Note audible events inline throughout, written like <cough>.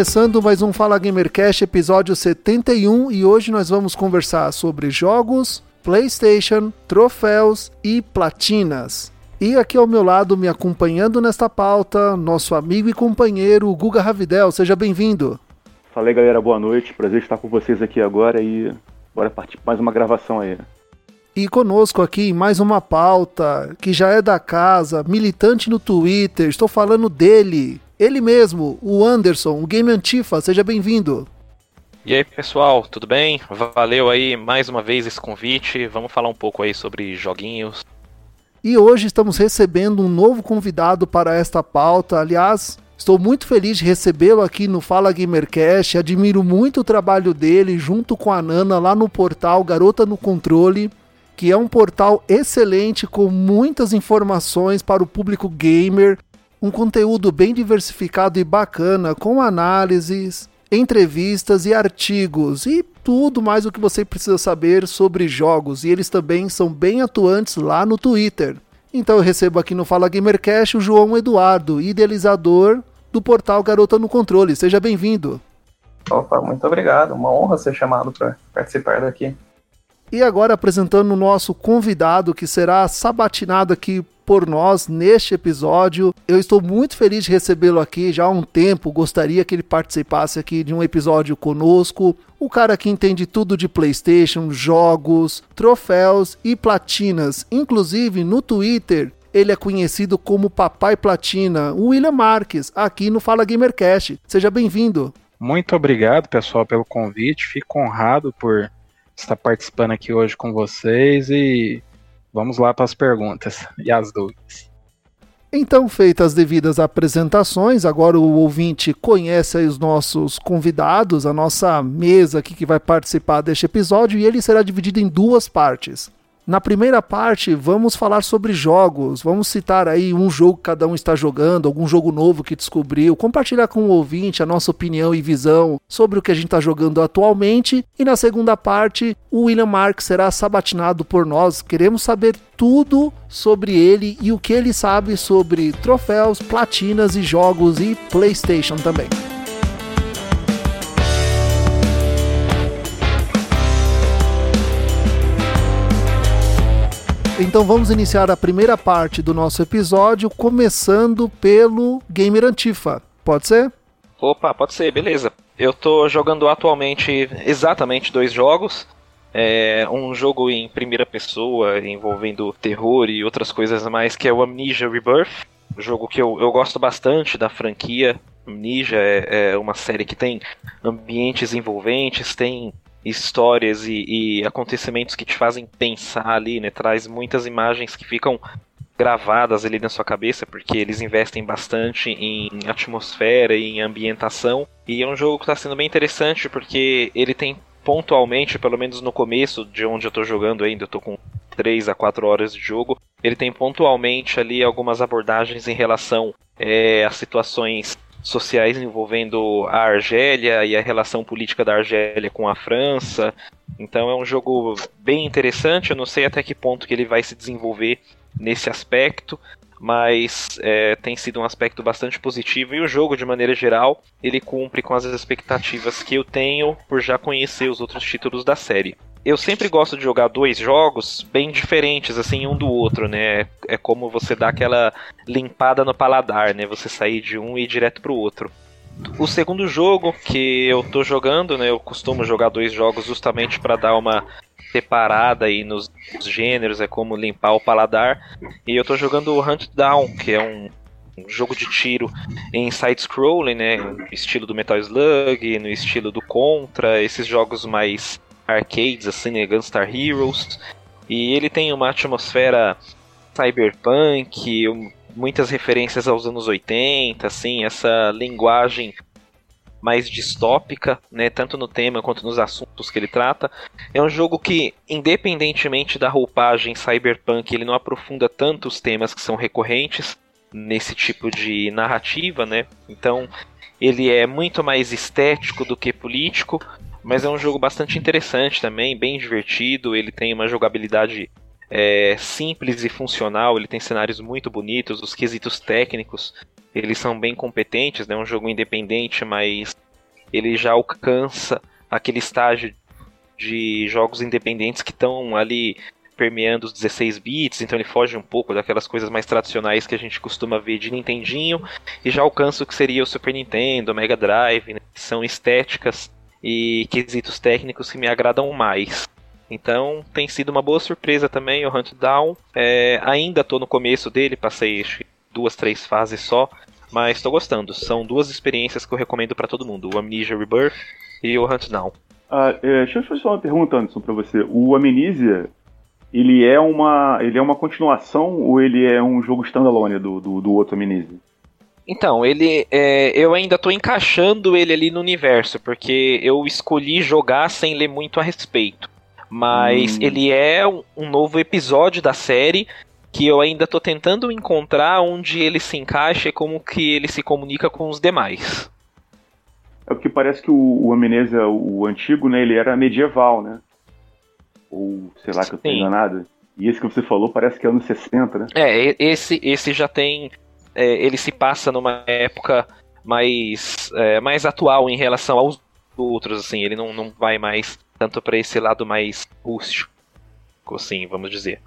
Começando mais um Fala Gamercast, episódio 71, e hoje nós vamos conversar sobre jogos, PlayStation, troféus e platinas. E aqui ao meu lado, me acompanhando nesta pauta, nosso amigo e companheiro Guga Ravidel. Seja bem-vindo. Fala aí, galera, boa noite. Prazer estar com vocês aqui agora e bora partir mais uma gravação aí. E conosco aqui mais uma pauta que já é da casa, militante no Twitter. Estou falando dele, ele mesmo, o Anderson, o Game Antifa, seja bem-vindo. E aí pessoal, tudo bem? Valeu aí mais uma vez esse convite. Vamos falar um pouco aí sobre joguinhos. E hoje estamos recebendo um novo convidado para esta pauta. Aliás, estou muito feliz de recebê-lo aqui no Fala Gamercast. Admiro muito o trabalho dele junto com a Nana lá no portal Garota no Controle, que é um portal excelente com muitas informações para o público gamer um conteúdo bem diversificado e bacana, com análises, entrevistas e artigos e tudo mais o que você precisa saber sobre jogos. E eles também são bem atuantes lá no Twitter. Então eu recebo aqui no Fala Gamercast o João Eduardo, idealizador do portal Garota no Controle. Seja bem-vindo. Opa, muito obrigado. Uma honra ser chamado para participar daqui. E agora apresentando o nosso convidado que será sabatinado aqui por nós neste episódio. Eu estou muito feliz de recebê-lo aqui já há um tempo. Gostaria que ele participasse aqui de um episódio conosco. O cara que entende tudo de PlayStation, jogos, troféus e platinas. Inclusive no Twitter, ele é conhecido como Papai Platina, o William Marques, aqui no Fala Gamercast. Seja bem-vindo. Muito obrigado, pessoal, pelo convite. Fico honrado por estar participando aqui hoje com vocês e Vamos lá para as perguntas e as dúvidas. Então, feitas as devidas apresentações, agora o ouvinte conhece os nossos convidados, a nossa mesa aqui que vai participar deste episódio, e ele será dividido em duas partes. Na primeira parte, vamos falar sobre jogos. Vamos citar aí um jogo que cada um está jogando, algum jogo novo que descobriu, compartilhar com o ouvinte a nossa opinião e visão sobre o que a gente está jogando atualmente. E na segunda parte, o William Mark será sabatinado por nós. Queremos saber tudo sobre ele e o que ele sabe sobre troféus, platinas e jogos e PlayStation também. Então vamos iniciar a primeira parte do nosso episódio, começando pelo Gamer Antifa. Pode ser? Opa, pode ser, beleza. Eu tô jogando atualmente exatamente dois jogos. É um jogo em primeira pessoa envolvendo terror e outras coisas mais, que é o Amnesia Rebirth. Um jogo que eu, eu gosto bastante da franquia. Amnesia é, é uma série que tem ambientes envolventes, tem histórias e, e, acontecimentos que te fazem pensar ali, né? Traz muitas imagens que ficam gravadas ali na sua cabeça, porque eles investem bastante em atmosfera e em ambientação. E é um jogo que está sendo bem interessante porque ele tem pontualmente, pelo menos no começo de onde eu estou jogando ainda, eu tô com 3 a 4 horas de jogo, ele tem pontualmente ali algumas abordagens em relação é, a situações sociais envolvendo a Argélia e a relação política da Argélia com a França. Então é um jogo bem interessante. Eu não sei até que ponto que ele vai se desenvolver nesse aspecto, mas é, tem sido um aspecto bastante positivo e o jogo, de maneira geral, ele cumpre com as expectativas que eu tenho por já conhecer os outros títulos da série eu sempre gosto de jogar dois jogos bem diferentes, assim, um do outro, né? É como você dar aquela limpada no paladar, né? Você sair de um e ir direto pro outro. O segundo jogo que eu tô jogando, né? Eu costumo jogar dois jogos justamente para dar uma separada aí nos gêneros, é como limpar o paladar. E eu tô jogando o Hunt Down, que é um, um jogo de tiro em side-scrolling, né? No estilo do Metal Slug, no estilo do Contra, esses jogos mais arcades, assim, né, Gunstar Heroes. E ele tem uma atmosfera cyberpunk, muitas referências aos anos 80, assim, essa linguagem mais distópica, né, tanto no tema quanto nos assuntos que ele trata. É um jogo que, independentemente da roupagem cyberpunk, ele não aprofunda tanto os temas que são recorrentes nesse tipo de narrativa, né? Então, ele é muito mais estético do que político, mas é um jogo bastante interessante também, bem divertido. Ele tem uma jogabilidade é, simples e funcional, ele tem cenários muito bonitos, os quesitos técnicos eles são bem competentes, né? É um jogo independente, mas ele já alcança aquele estágio de jogos independentes que estão ali permeando os 16 bits, então ele foge um pouco daquelas coisas mais tradicionais que a gente costuma ver de Nintendinho e já alcança o que seria o Super Nintendo, Mega Drive, né? são estéticas e quesitos técnicos que me agradam mais. Então tem sido uma boa surpresa também o Hunt Down. É, ainda estou no começo dele, passei duas, três fases só, mas estou gostando. São duas experiências que eu recomendo para todo mundo: o Amnesia Rebirth e o Hunt Down. Ah, é, deixa eu fazer uma pergunta, Anderson, para você. O Amnesia, ele é uma, ele é uma continuação ou ele é um jogo standalone do, do, do outro Amnesia? Então, ele. É, eu ainda estou encaixando ele ali no universo, porque eu escolhi jogar sem ler muito a respeito. Mas hum. ele é um, um, novo episódio da série que eu ainda estou tentando encontrar onde ele se encaixa e como que ele se comunica com os demais. É porque parece que o, o Amnesia, o antigo, né, ele era medieval, né? Ou sei lá que eu tô enganado. E esse que você falou parece que é anos 60, né? É, esse, esse já tem. É, ele se passa numa época mais, é, mais atual em relação aos outros, assim. Ele não, não vai mais tanto para esse lado mais rústico, assim, vamos dizer.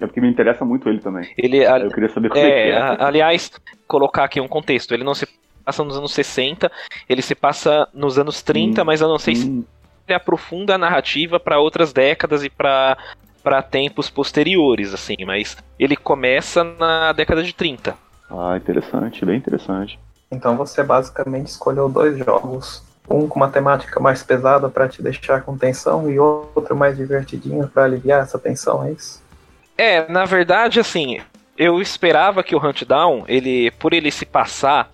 É porque me interessa muito ele também. Ele, eu queria saber como é, é que é. Aliás, colocar aqui um contexto. Ele não se passa nos anos 60, ele se passa nos anos 30, hum, mas eu não sei hum. se ele aprofunda a narrativa para outras décadas e para para tempos posteriores, assim, mas ele começa na década de 30. Ah, interessante, bem interessante. Então você basicamente escolheu dois jogos, um com uma temática mais pesada para te deixar com tensão e outro mais divertidinho para aliviar essa tensão, é isso? É, na verdade, assim, eu esperava que o Hunt Down, ele, por ele se passar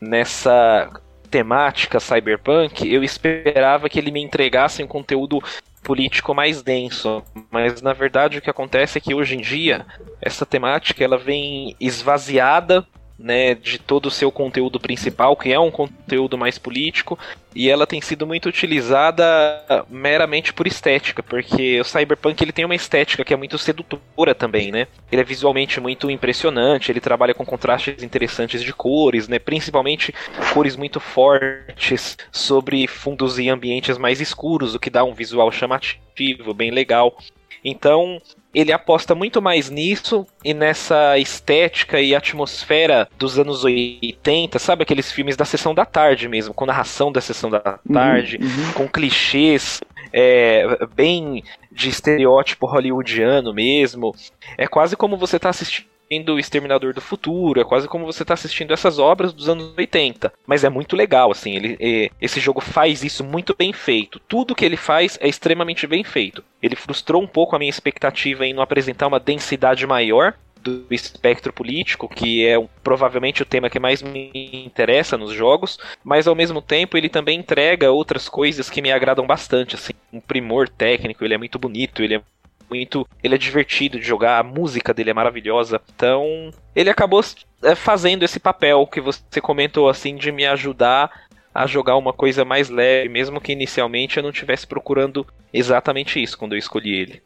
nessa temática cyberpunk, eu esperava que ele me entregasse um conteúdo político mais denso, mas na verdade o que acontece é que hoje em dia essa temática ela vem esvaziada né, de todo o seu conteúdo principal, que é um conteúdo mais político, e ela tem sido muito utilizada meramente por estética, porque o Cyberpunk ele tem uma estética que é muito sedutora também, né? Ele é visualmente muito impressionante, ele trabalha com contrastes interessantes de cores, né? Principalmente cores muito fortes sobre fundos e ambientes mais escuros, o que dá um visual chamativo, bem legal. Então, ele aposta muito mais nisso e nessa estética e atmosfera dos anos 80, sabe aqueles filmes da sessão da tarde mesmo, com narração da sessão da uhum, tarde, uhum, uhum. com clichês é, bem de estereótipo hollywoodiano mesmo. É quase como você está assistindo assistindo Exterminador do Futuro, é quase como você está assistindo essas obras dos anos 80. Mas é muito legal, assim, ele, é, esse jogo faz isso muito bem feito. Tudo que ele faz é extremamente bem feito. Ele frustrou um pouco a minha expectativa em não apresentar uma densidade maior do espectro político, que é um, provavelmente o tema que mais me interessa nos jogos, mas ao mesmo tempo ele também entrega outras coisas que me agradam bastante, assim, um primor técnico, ele é muito bonito, ele é muito. Ele é divertido de jogar, a música dele é maravilhosa. Então, ele acabou é, fazendo esse papel que você comentou, assim, de me ajudar a jogar uma coisa mais leve, mesmo que inicialmente eu não estivesse procurando exatamente isso quando eu escolhi ele.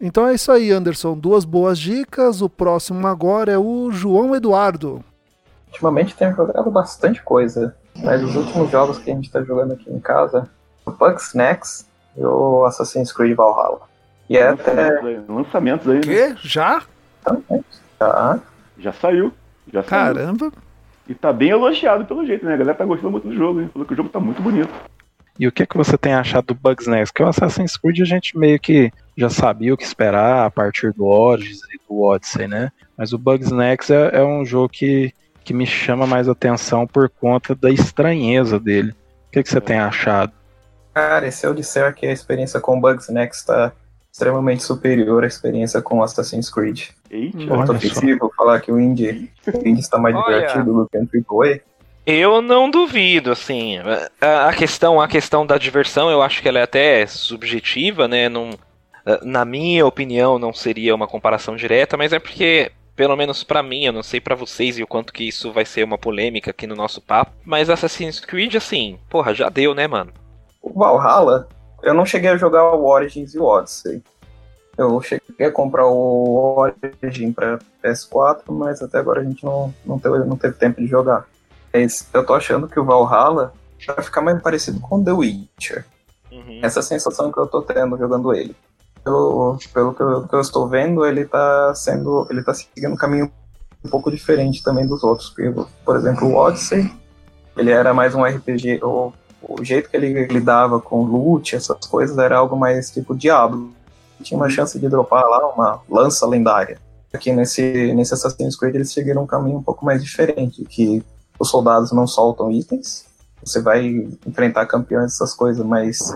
Então é isso aí, Anderson. Duas boas dicas. O próximo agora é o João Eduardo. Ultimamente tenho jogado bastante coisa, mas os últimos jogos que a gente está jogando aqui em casa, o Pug Snacks e o Assassin's Creed Valhalla. E é até. Lançamentos aí, né? Quê? Já? Já. Já saiu. Já saiu. Caramba. E tá bem elogiado pelo jeito, né? A galera tá gostando muito do jogo, hein? Falou que o jogo tá muito bonito. E o que, que você tem achado do Bugsnax? Que o Assassin's Creed a gente meio que já sabia o que esperar a partir do Origins e do Odyssey, né? Mas o Bugsnax é, é um jogo que, que me chama mais atenção por conta da estranheza dele. O que, que você é. tem achado? Cara, se eu disser que a experiência com Bugsnax tá extremamente superior à experiência com Assassin's Creed. Eita, é muito ofensivo falar que o indie, o indie está mais divertido do que o AAA. Eu não duvido, assim. A, a, questão, a questão da diversão, eu acho que ela é até subjetiva, né? Não, na minha opinião, não seria uma comparação direta, mas é porque pelo menos para mim, eu não sei para vocês e o quanto que isso vai ser uma polêmica aqui no nosso papo, mas Assassin's Creed, assim, porra, já deu, né, mano? O Valhalla, eu não cheguei a jogar o Origins e o Odyssey. Eu cheguei a comprar o Origin para PS4, mas até agora a gente não, não, teve, não teve tempo de jogar. Eu tô achando que o Valhalla vai ficar mais parecido com The Witcher. Uhum. Essa é sensação que eu tô tendo jogando ele pelo, pelo que eu, que eu, estou vendo, ele está sendo. ele tá seguindo um caminho um pouco diferente também dos outros. Porque, por exemplo, o Odyssey, ele era mais um RPG. O, o jeito que ele lidava com loot, essas coisas, era algo mais tipo Diablo. Tinha uma chance de dropar lá uma lança lendária. Aqui nesse, nesse Assassin's Creed eles seguiram um caminho um pouco mais diferente, que os soldados não soltam itens, você vai enfrentar campeões, essas coisas, mas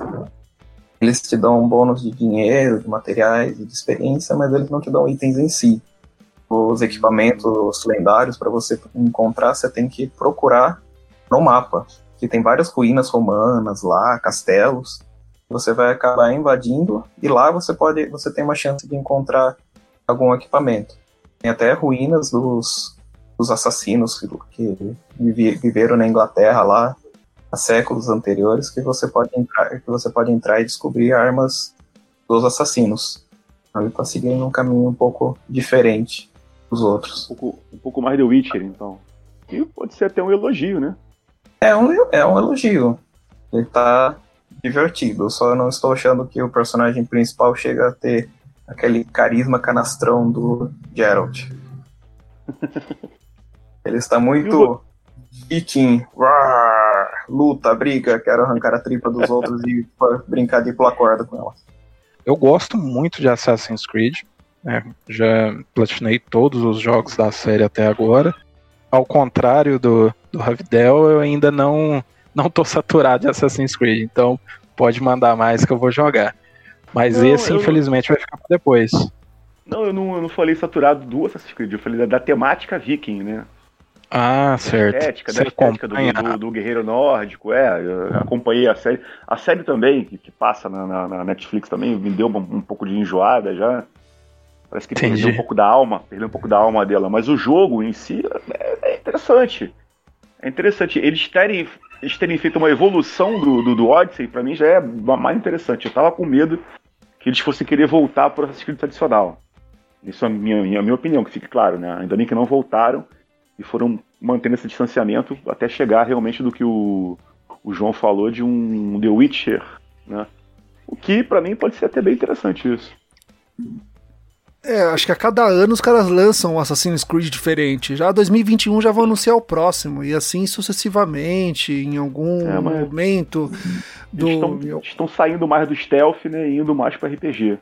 eles te dão um bônus de dinheiro, de materiais de experiência, mas eles não te dão itens em si. Os equipamentos lendários, para você encontrar, você tem que procurar no mapa, que tem várias ruínas romanas lá, castelos. Você vai acabar invadindo e lá você pode, você tem uma chance de encontrar algum equipamento. Tem até ruínas dos, dos assassinos que, que viveram na Inglaterra lá, a séculos anteriores que você pode entrar, que você pode entrar e descobrir armas dos assassinos. Ele está seguindo um caminho um pouco diferente dos outros. Um pouco, um pouco mais de Witcher, então. E pode ser até um elogio, né? É um, é um elogio. Ele tá divertido. Só não estou achando que o personagem principal chega a ter aquele carisma canastrão do Geralt. <laughs> Ele está muito Viking, luta, briga, quero arrancar a tripa dos outros e brincar de pular corda com ela. Eu gosto muito de Assassin's Creed, né? já platinei todos os jogos da série até agora. Ao contrário do, do Ravidel, eu ainda não, não tô saturado de Assassin's Creed, então pode mandar mais que eu vou jogar. Mas não, esse, infelizmente, vai ficar pra depois. Não eu, não, eu não falei saturado do Assassin's Creed, eu falei da, da temática viking, né? Ah, certo. Estética, da estética do, do, do, guerreiro nórdico, é. acompanhei a série. A série também, que, que passa na, na, na, Netflix também, me deu um, um, pouco de enjoada já. Parece que Entendi. perdeu um pouco da alma, perdeu um pouco da alma dela. Mas o jogo em si é, é interessante. É interessante. Eles terem, eles terem feito uma evolução do, do, do Odyssey, pra mim já é mais interessante. Eu tava com medo que eles fossem querer voltar pro Assassin's Creed tradicional. Isso é a minha, minha, minha opinião, que fique claro, né? Ainda bem que não voltaram e foram mantendo esse distanciamento até chegar realmente do que o, o João falou de um The Witcher, né? O que para mim pode ser até bem interessante isso. É, acho que a cada ano os caras lançam um Assassin's Creed diferente. Já 2021 já vão anunciar o próximo, e assim sucessivamente, em algum é, momento do. Estão, estão, saindo mais do stealth, né? E indo mais para RPG.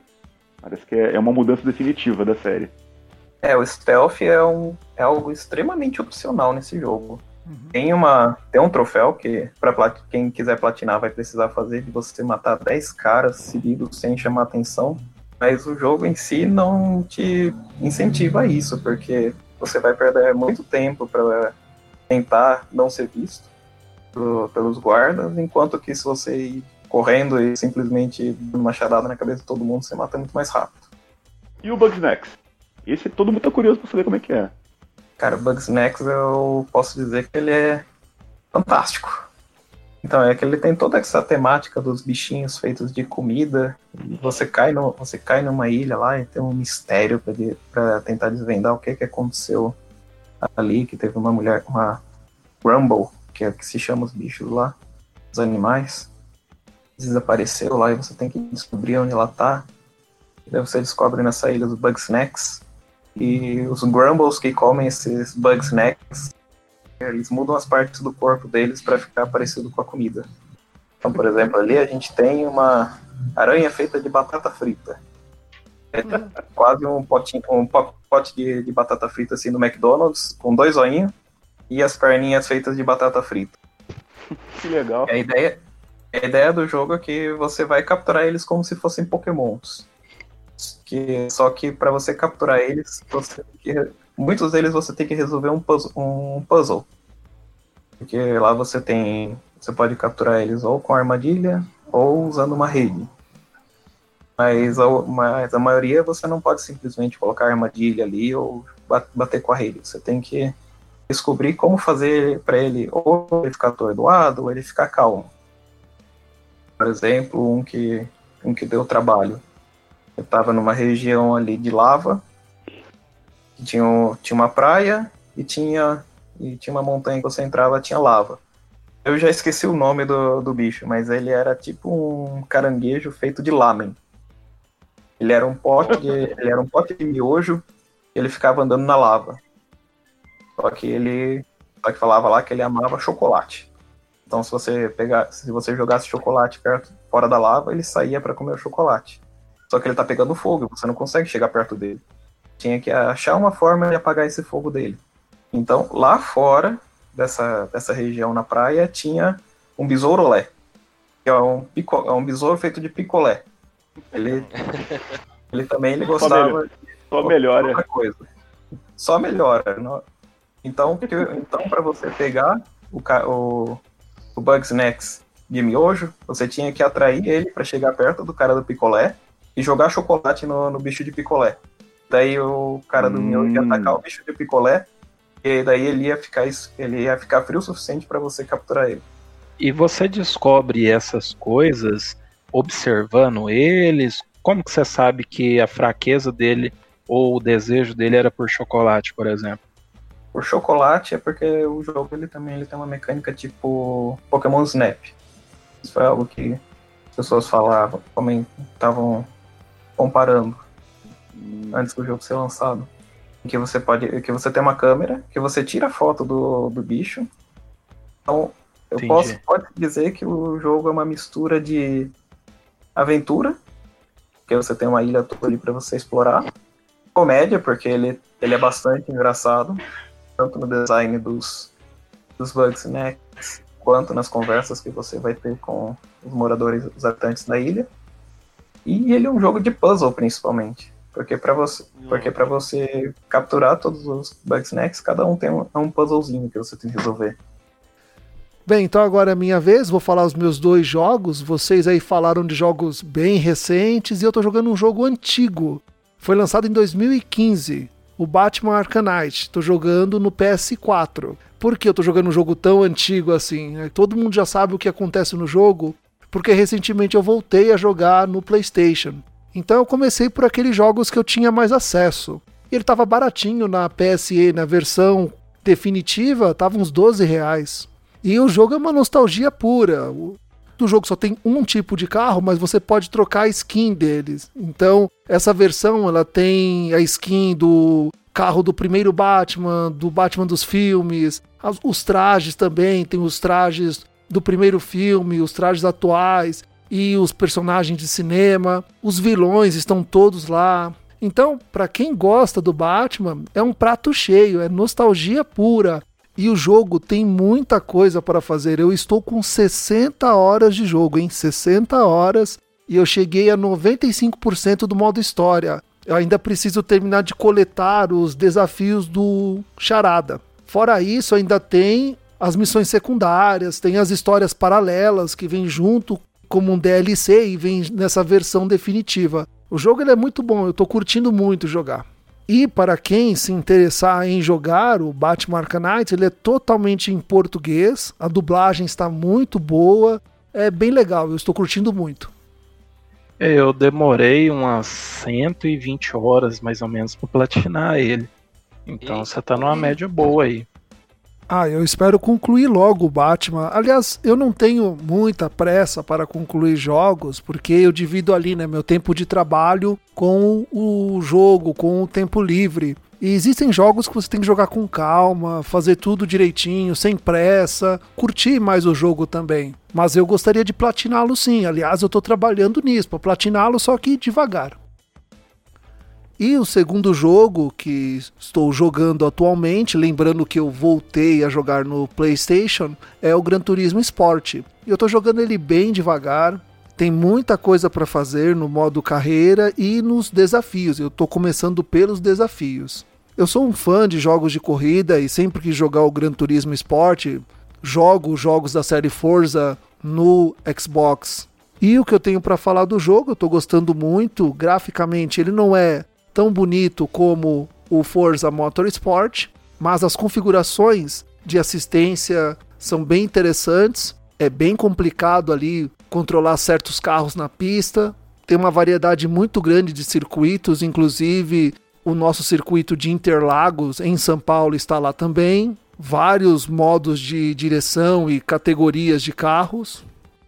Parece que é, é uma mudança definitiva da série. É, o stealth é, um, é algo extremamente opcional nesse jogo. Uhum. Tem, uma, tem um troféu que, para quem quiser platinar, vai precisar fazer de você matar 10 caras seguidos sem chamar atenção. Mas o jogo em si não te incentiva a isso, porque você vai perder muito tempo para tentar não ser visto pelos guardas, enquanto que se você ir correndo e simplesmente dando uma charada na cabeça de todo mundo, você mata muito mais rápido. E o Bugsnax? Esse todo mundo tá curioso pra saber como é que é. Cara, Bugsnax eu posso dizer que ele é fantástico. Então, é que ele tem toda essa temática dos bichinhos feitos de comida. você cai, no, você cai numa ilha lá e tem um mistério para tentar desvendar o que, que aconteceu ali, que teve uma mulher, uma Rumble, que é que se chama os bichos lá, os animais, desapareceu lá e você tem que descobrir onde ela tá. E daí você descobre nessa ilha os Bugsnax, e os Grumbles que comem esses bug snacks, eles mudam as partes do corpo deles para ficar parecido com a comida. Então, por exemplo, ali a gente tem uma aranha feita de batata frita. É quase um potinho, um pote de, de, batata frita assim no McDonald's, com dois olhinhos e as perninhas feitas de batata frita. <laughs> Que legal. A ideia, a ideia do jogo é que você vai capturar eles como se fossem pokémons que só que para você capturar eles, você que, muitos deles você tem que resolver um puzzle, um puzzle. Porque lá você tem. Você pode capturar eles ou com armadilha ou usando uma rede. Mas a, mas a maioria você não pode simplesmente colocar armadilha ali ou bater com a rede. Você tem que descobrir como fazer para ele ou ele ficar atordoado ou ele ficar calmo. Por exemplo, um que, um que deu trabalho. Eu estava numa região ali de lava, tinha, tinha uma praia e tinha, e tinha uma montanha que você entrava, tinha lava. Eu já esqueci o nome do, do bicho, mas ele era tipo um caranguejo feito de lamen. Ele era um pote de, <laughs> ele era um pote de miojo e ele ficava andando na lava. Só que ele só que falava lá que ele amava chocolate. Então se você pegar, se você jogasse chocolate perto fora da lava, ele saía para comer o chocolate. Só que ele tá pegando fogo, você não consegue chegar perto dele. Tinha que achar uma forma de apagar esse fogo dele. Então, lá fora dessa, dessa região na praia tinha um besouro lé, que é um, pico, é um besouro feito de picolé. Ele, <laughs> ele também ele gostava só melhora. Só coisa. Só melhora. Então, então para você pegar o, o, o Bugsnax de miojo, você tinha que atrair ele para chegar perto do cara do picolé e jogar chocolate no, no bicho de picolé. Daí o cara do hum. miojo ia atacar o bicho de picolé e daí ele ia ficar, ele ia ficar frio o suficiente para você capturar ele. E você descobre essas coisas observando eles? Como que você sabe que a fraqueza dele ou o desejo dele era por chocolate, por exemplo? Por chocolate é porque o jogo ele também ele tem uma mecânica tipo Pokémon Snap. Isso foi algo que as pessoas falavam, estavam comparando antes do jogo ser lançado. Que você pode. Que você tem uma câmera, que você tira a foto do, do bicho. Então, eu Entendi. posso pode dizer que o jogo é uma mistura de aventura, que você tem uma ilha toda ali para você explorar. Comédia, porque ele, ele é bastante engraçado tanto no design dos, dos bugs, né, quanto nas conversas que você vai ter com os moradores, os habitantes da ilha. E ele é um jogo de puzzle, principalmente. Porque para você, porque para você capturar todos os Bugsnax, cada um tem um, é um puzzlezinho que você tem que resolver. Bem, então agora é minha vez, vou falar os meus dois jogos. Vocês aí falaram de jogos bem recentes e eu tô jogando um jogo antigo. Foi lançado em 2015 o Batman Arcanite. Tô jogando no PS4. Por que eu tô jogando um jogo tão antigo assim? É, todo mundo já sabe o que acontece no jogo, porque recentemente eu voltei a jogar no PlayStation. Então eu comecei por aqueles jogos que eu tinha mais acesso. Ele tava baratinho na PSE, na versão definitiva, tava uns 12 reais. E o jogo é uma nostalgia pura. O jogo só tem um tipo de carro, mas você pode trocar a skin deles. Então, essa versão ela tem a skin do carro do primeiro Batman, do Batman dos filmes, os trajes também, tem os trajes do primeiro filme, os trajes atuais e os personagens de cinema, os vilões estão todos lá. Então, para quem gosta do Batman, é um prato cheio, é nostalgia pura. E o jogo tem muita coisa para fazer. Eu estou com 60 horas de jogo, em 60 horas e eu cheguei a 95% do modo história. Eu ainda preciso terminar de coletar os desafios do Charada. Fora isso, ainda tem as missões secundárias, tem as histórias paralelas que vêm junto como um DLC e vem nessa versão definitiva. O jogo ele é muito bom, eu estou curtindo muito jogar. E para quem se interessar em jogar o Batman Arcanite, ele é totalmente em português, a dublagem está muito boa, é bem legal, eu estou curtindo muito. Eu demorei umas 120 horas mais ou menos para platinar ele. Então você tá numa média boa aí. Ah, eu espero concluir logo o Batman. Aliás, eu não tenho muita pressa para concluir jogos, porque eu divido ali, né, meu tempo de trabalho com o jogo, com o tempo livre. E existem jogos que você tem que jogar com calma, fazer tudo direitinho, sem pressa, curtir mais o jogo também. Mas eu gostaria de platiná-lo sim. Aliás, eu estou trabalhando nisso, para platiná-lo, só que devagar. E o segundo jogo que estou jogando atualmente, lembrando que eu voltei a jogar no PlayStation, é o Gran Turismo Sport. Eu estou jogando ele bem devagar, tem muita coisa para fazer no modo carreira e nos desafios. Eu estou começando pelos desafios. Eu sou um fã de jogos de corrida e sempre que jogar o Gran Turismo Sport, jogo jogos da série Forza no Xbox. E o que eu tenho para falar do jogo, eu tô gostando muito. Graficamente, ele não é tão bonito como o Forza Motorsport, mas as configurações de assistência são bem interessantes. É bem complicado ali controlar certos carros na pista. Tem uma variedade muito grande de circuitos, inclusive o nosso circuito de Interlagos em São Paulo está lá também. Vários modos de direção e categorias de carros.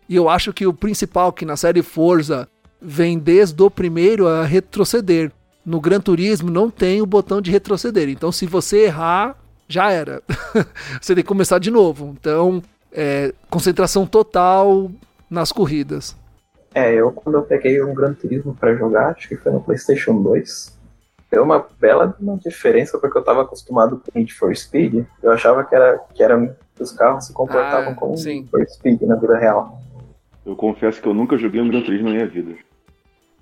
E eu acho que o principal que na série Forza vem desde o primeiro a retroceder. No Gran Turismo não tem o botão de retroceder. Então se você errar, já era. <laughs> você tem que começar de novo. Então, é, concentração total nas corridas. É, eu quando eu peguei um Gran Turismo para jogar, acho que foi no PlayStation 2, deu uma bela uma diferença porque eu estava acostumado com Need for Speed. Eu achava que era que era os carros se comportavam ah, como Need for Speed na vida real. Eu confesso que eu nunca joguei um Gran Turismo na minha vida.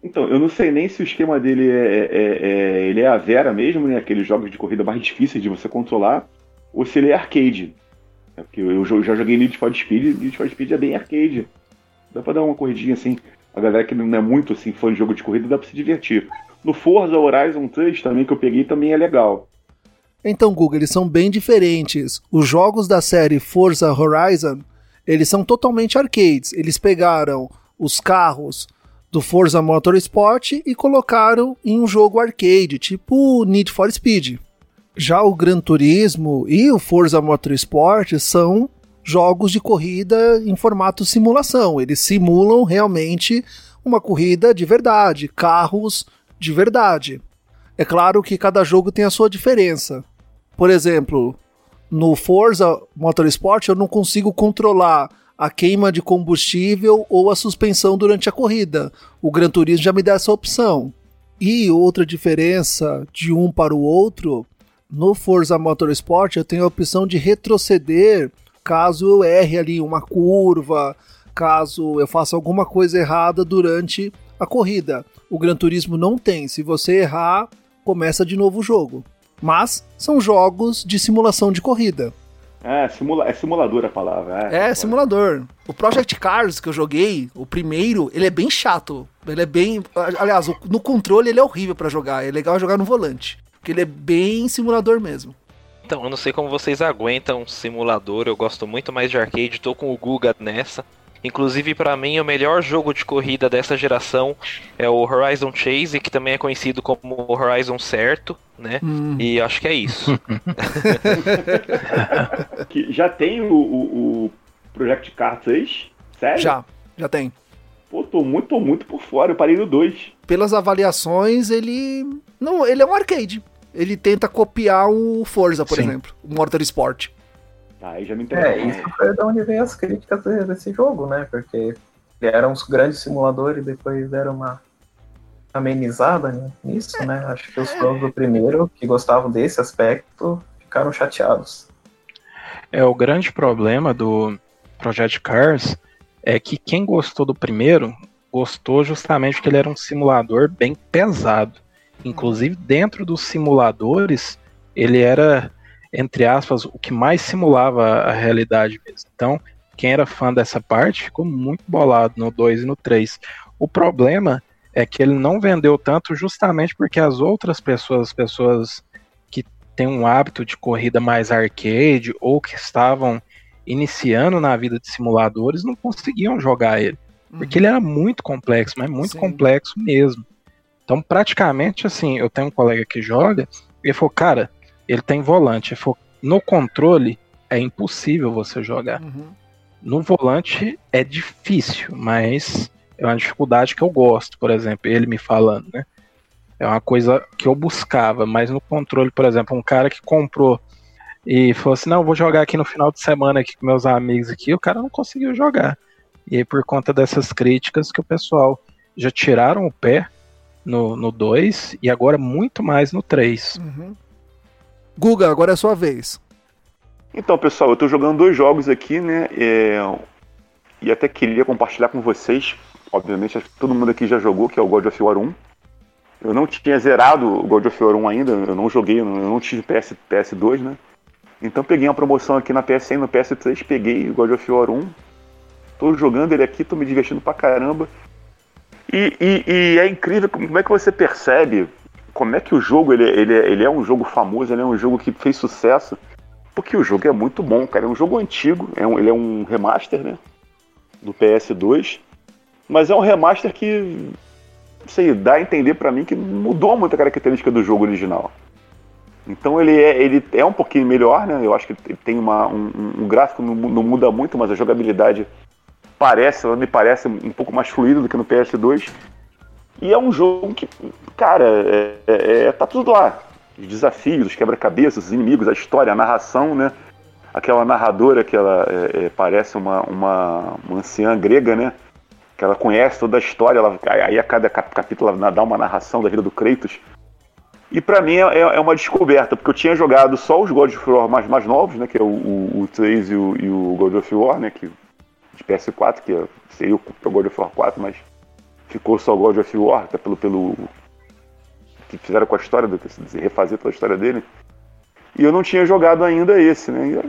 Então, eu não sei nem se o esquema dele é, é, é, ele é a Vera mesmo, né? Aqueles jogos de corrida mais difíceis de você controlar, ou se ele é arcade. É porque eu, eu já joguei Need for Speed Need for Speed é bem arcade. Dá pra dar uma corridinha assim. A galera que não é muito assim fã de jogo de corrida dá pra se divertir. No Forza Horizon 3 também que eu peguei também é legal. Então, Google, eles são bem diferentes. Os jogos da série Forza Horizon, eles são totalmente arcades. Eles pegaram os carros do Forza Motorsport e colocaram em um jogo arcade, tipo Need for Speed. Já o Gran Turismo e o Forza Motorsport são jogos de corrida em formato simulação. Eles simulam realmente uma corrida de verdade, carros de verdade. É claro que cada jogo tem a sua diferença. Por exemplo, no Forza Motorsport eu não consigo controlar a queima de combustível ou a suspensão durante a corrida. O Gran Turismo já me dá essa opção. E outra diferença de um para o outro, no Forza Motorsport eu tenho a opção de retroceder caso eu erre ali uma curva, caso eu faça alguma coisa errada durante a corrida. O Gran Turismo não tem. Se você errar, começa de novo o jogo. Mas são jogos de simulação de corrida. É, simula é simulador a palavra. É, é simulador. O Project Cars que eu joguei, o primeiro, ele é bem chato. Ele é bem. Aliás, no controle ele é horrível para jogar. É legal jogar no volante. Porque ele é bem simulador mesmo. Então, eu não sei como vocês aguentam simulador. Eu gosto muito mais de arcade. Tô com o Guga nessa. Inclusive, para mim, o melhor jogo de corrida dessa geração é o Horizon Chase, que também é conhecido como Horizon Certo, né? Hum. E acho que é isso. <laughs> que já tem o, o, o Project Car 3? Sério? Já, já tem. Pô, tô muito, tô muito por fora, eu parei no 2. Pelas avaliações, ele. Não, ele é um arcade. Ele tenta copiar o Forza, por Sim. exemplo, o Motorsport. Aí já me É, isso foi de onde veio as críticas desse jogo, né? Porque eram uns grandes simuladores e depois deram uma amenizada né? nisso, né? Acho que os fãs do primeiro, que gostavam desse aspecto, ficaram chateados. É, o grande problema do Project Cars é que quem gostou do primeiro gostou justamente porque ele era um simulador bem pesado. Inclusive, dentro dos simuladores, ele era entre aspas, o que mais simulava a realidade mesmo. Então, quem era fã dessa parte ficou muito bolado no 2 e no 3. O problema é que ele não vendeu tanto justamente porque as outras pessoas, as pessoas que têm um hábito de corrida mais arcade ou que estavam iniciando na vida de simuladores, não conseguiam jogar ele. Porque uhum. ele era muito complexo, mas muito Sim. complexo mesmo. Então, praticamente assim, eu tenho um colega que joga, e ele falou, cara, ele tem volante. No controle é impossível você jogar. Uhum. No volante é difícil, mas é uma dificuldade que eu gosto, por exemplo, ele me falando, né? É uma coisa que eu buscava, mas no controle, por exemplo, um cara que comprou e falou assim: não, vou jogar aqui no final de semana aqui com meus amigos aqui, o cara não conseguiu jogar. E aí, por conta dessas críticas que o pessoal já tiraram o pé no 2 e agora muito mais no 3. Uhum. Guga, agora é a sua vez. Então, pessoal, eu estou jogando dois jogos aqui, né? É... E até queria compartilhar com vocês. Obviamente, acho que todo mundo aqui já jogou, que é o God of War 1. Eu não tinha zerado o God of War 1 ainda, eu não joguei, eu não tive PS, PS2, né? Então peguei uma promoção aqui na PSN, no PS3, peguei o God of War 1. Tô jogando ele aqui, tô me divertindo pra caramba. E, e, e é incrível como é que você percebe como é que o jogo ele, ele, ele é um jogo famoso, ele é um jogo que fez sucesso. Porque o jogo é muito bom, cara. É um jogo antigo, é um, ele é um remaster, né? Do PS2. Mas é um remaster que, sei, dá a entender para mim que mudou muita característica do jogo original. Então ele é, ele é um pouquinho melhor, né? Eu acho que ele tem uma, um, um gráfico não, não, muda muito, mas a jogabilidade parece, ela me parece um pouco mais fluida do que no PS2. E é um jogo que, cara, é, é, é tá tudo lá. Os desafios, os quebra-cabeças, os inimigos, a história, a narração, né? Aquela narradora que ela é, é parece uma, uma, uma anciã grega, né? Que ela conhece toda a história, ela, aí a cada capítulo ela dá uma narração da vida do Kratos. E para mim é, é, uma descoberta, porque eu tinha jogado só os God of War mais, mais novos, né? Que é o, o, o 3 e o, e o God of War, né? Que, de PS4, que seria o, o God of War 4, mas ficou só God of War, até pelo, pelo que fizeram com a história, do, refazer toda a história dele. E eu não tinha jogado ainda esse, né?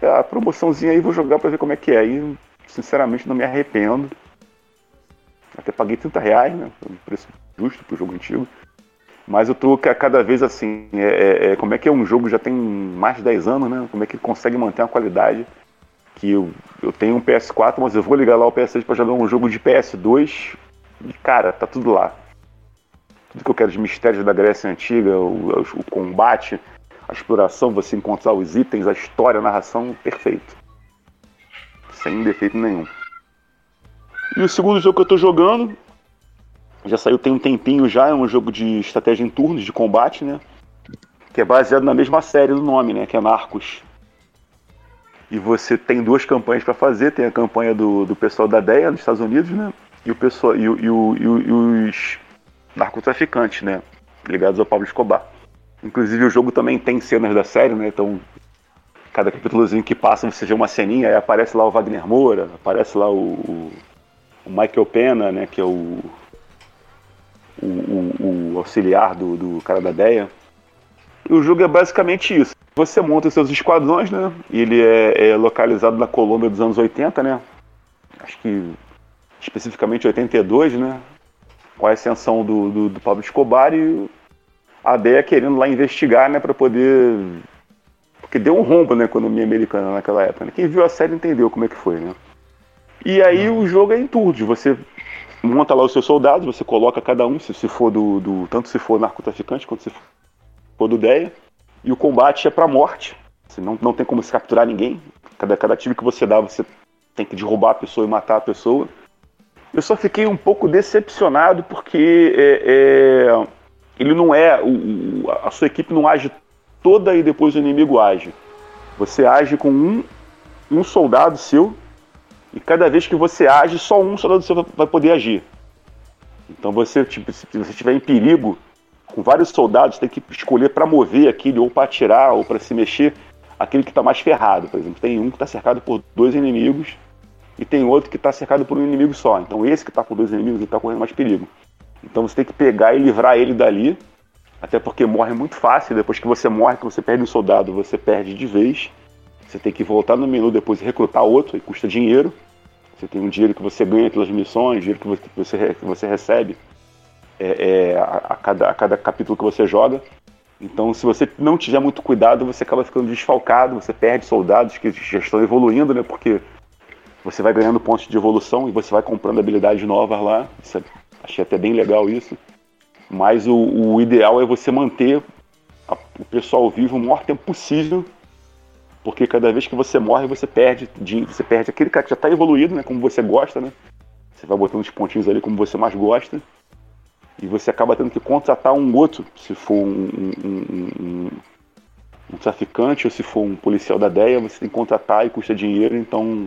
E a, a promoçãozinha aí vou jogar pra ver como é que é. E sinceramente não me arrependo. Até paguei 30 reais, né? Um preço justo pro jogo antigo. Mas eu tô cada vez assim, é, é, é, como é que é um jogo já tem mais de 10 anos, né? Como é que consegue manter uma qualidade que eu, eu tenho um PS4, mas eu vou ligar lá o PS3 para jogar um jogo de PS2 e, cara, tá tudo lá. Tudo que eu quero de mistérios da Grécia Antiga, o, o combate, a exploração, você encontrar os itens, a história, a narração, perfeito. Sem defeito nenhum. E o segundo jogo que eu tô jogando já saiu tem um tempinho já, é um jogo de estratégia em turnos, de combate, né? Que é baseado na mesma série do nome, né? Que é Narcos. E você tem duas campanhas para fazer, tem a campanha do, do pessoal da DEA nos Estados Unidos, né? E, o pessoal, e, e, e, e os narcotraficantes, né? Ligados ao Pablo Escobar. Inclusive o jogo também tem cenas da série, né? Então, cada capítulozinho que passa você vê uma ceninha, aí aparece lá o Wagner Moura, aparece lá o, o Michael Pena, né? Que é o o, o, o auxiliar do, do cara da DEA. E o jogo é basicamente isso. Você monta seus esquadrões, né? Ele é, é, localizado na Colômbia dos anos 80, né? Acho que especificamente 82, né? Com a ascensão do, do, do Pablo Escobar e a DEA querendo lá investigar, né? Para poder. Porque deu um rombo na economia americana naquela época. Né? Quem viu a série entendeu como é que foi, né? E aí o jogo é em turnos. Você monta lá os seus soldados, você coloca cada um, se, se for do, do, Tanto se for narcotraficante quanto se for do DEA. E o combate é pra morte. Você não, não tem como se capturar ninguém. Cada, cada tiro que você dá, você tem que derrubar a pessoa e matar a pessoa. Eu só fiquei um pouco decepcionado porque é, é, ele não é. O, a sua equipe não age toda e depois o inimigo age. Você age com um, um soldado seu e cada vez que você age, só um soldado seu vai poder agir. Então você, tipo, se você estiver em perigo, com vários soldados, tem que escolher para mover aquele, ou para atirar, ou para se mexer, aquele que está mais ferrado. Por exemplo, tem um que está cercado por dois inimigos e tem outro que está cercado por um inimigo só. Então esse que está com dois inimigos está correndo mais perigo. Então você tem que pegar e livrar ele dali, até porque morre muito fácil. Depois que você morre, que você perde um soldado, você perde de vez. Você tem que voltar no menu depois e recrutar outro, e custa dinheiro. Você tem um dinheiro que você ganha pelas missões, dinheiro que você, que você recebe é, é, a, a, cada, a cada capítulo que você joga. Então, se você não tiver muito cuidado, você acaba ficando desfalcado, você perde soldados que já estão evoluindo, né? Porque você vai ganhando pontos de evolução e você vai comprando habilidades novas lá. Isso, é, achei até bem legal isso. Mas o, o ideal é você manter a, o pessoal vivo o maior tempo possível porque cada vez que você morre, você perde, você perde aquele cara que já está evoluído, né? Como você gosta, né? Você vai botando os pontinhos ali como você mais gosta. E você acaba tendo que contratar um outro, se for um, um, um, um traficante ou se for um policial da DEA, você tem que contratar e custa dinheiro, então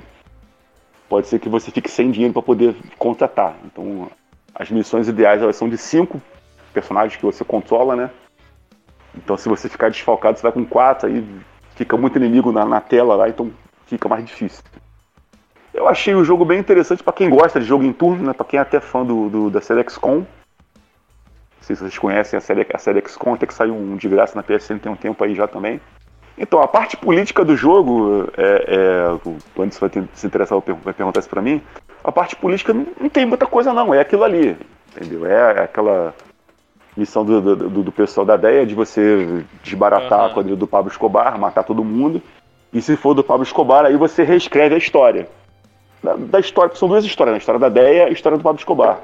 pode ser que você fique sem dinheiro para poder contratar. Então as missões ideais elas são de cinco personagens que você controla, né? Então se você ficar desfalcado, você vai com quatro, aí fica muito inimigo na, na tela lá, então fica mais difícil. Eu achei o jogo bem interessante para quem gosta de jogo em turno, né? Para quem é até fã do, do, da série XCOM. Não sei se vocês conhecem a série, a série XCOM, até que saiu um de graça na PSN tem um tempo aí já também. Então, a parte política do jogo, é, é, o Anderson vai ter, se interessar, vai perguntar isso pra mim. A parte política não, não tem muita coisa, não. É aquilo ali, entendeu? É, é aquela missão do, do, do, pessoal da DEA de você desbaratar uhum. a quadrilha do Pablo Escobar, matar todo mundo. E se for do Pablo Escobar, aí você reescreve a história. Da, da história, são duas histórias, né? a história da DEA e a história do Pablo Escobar.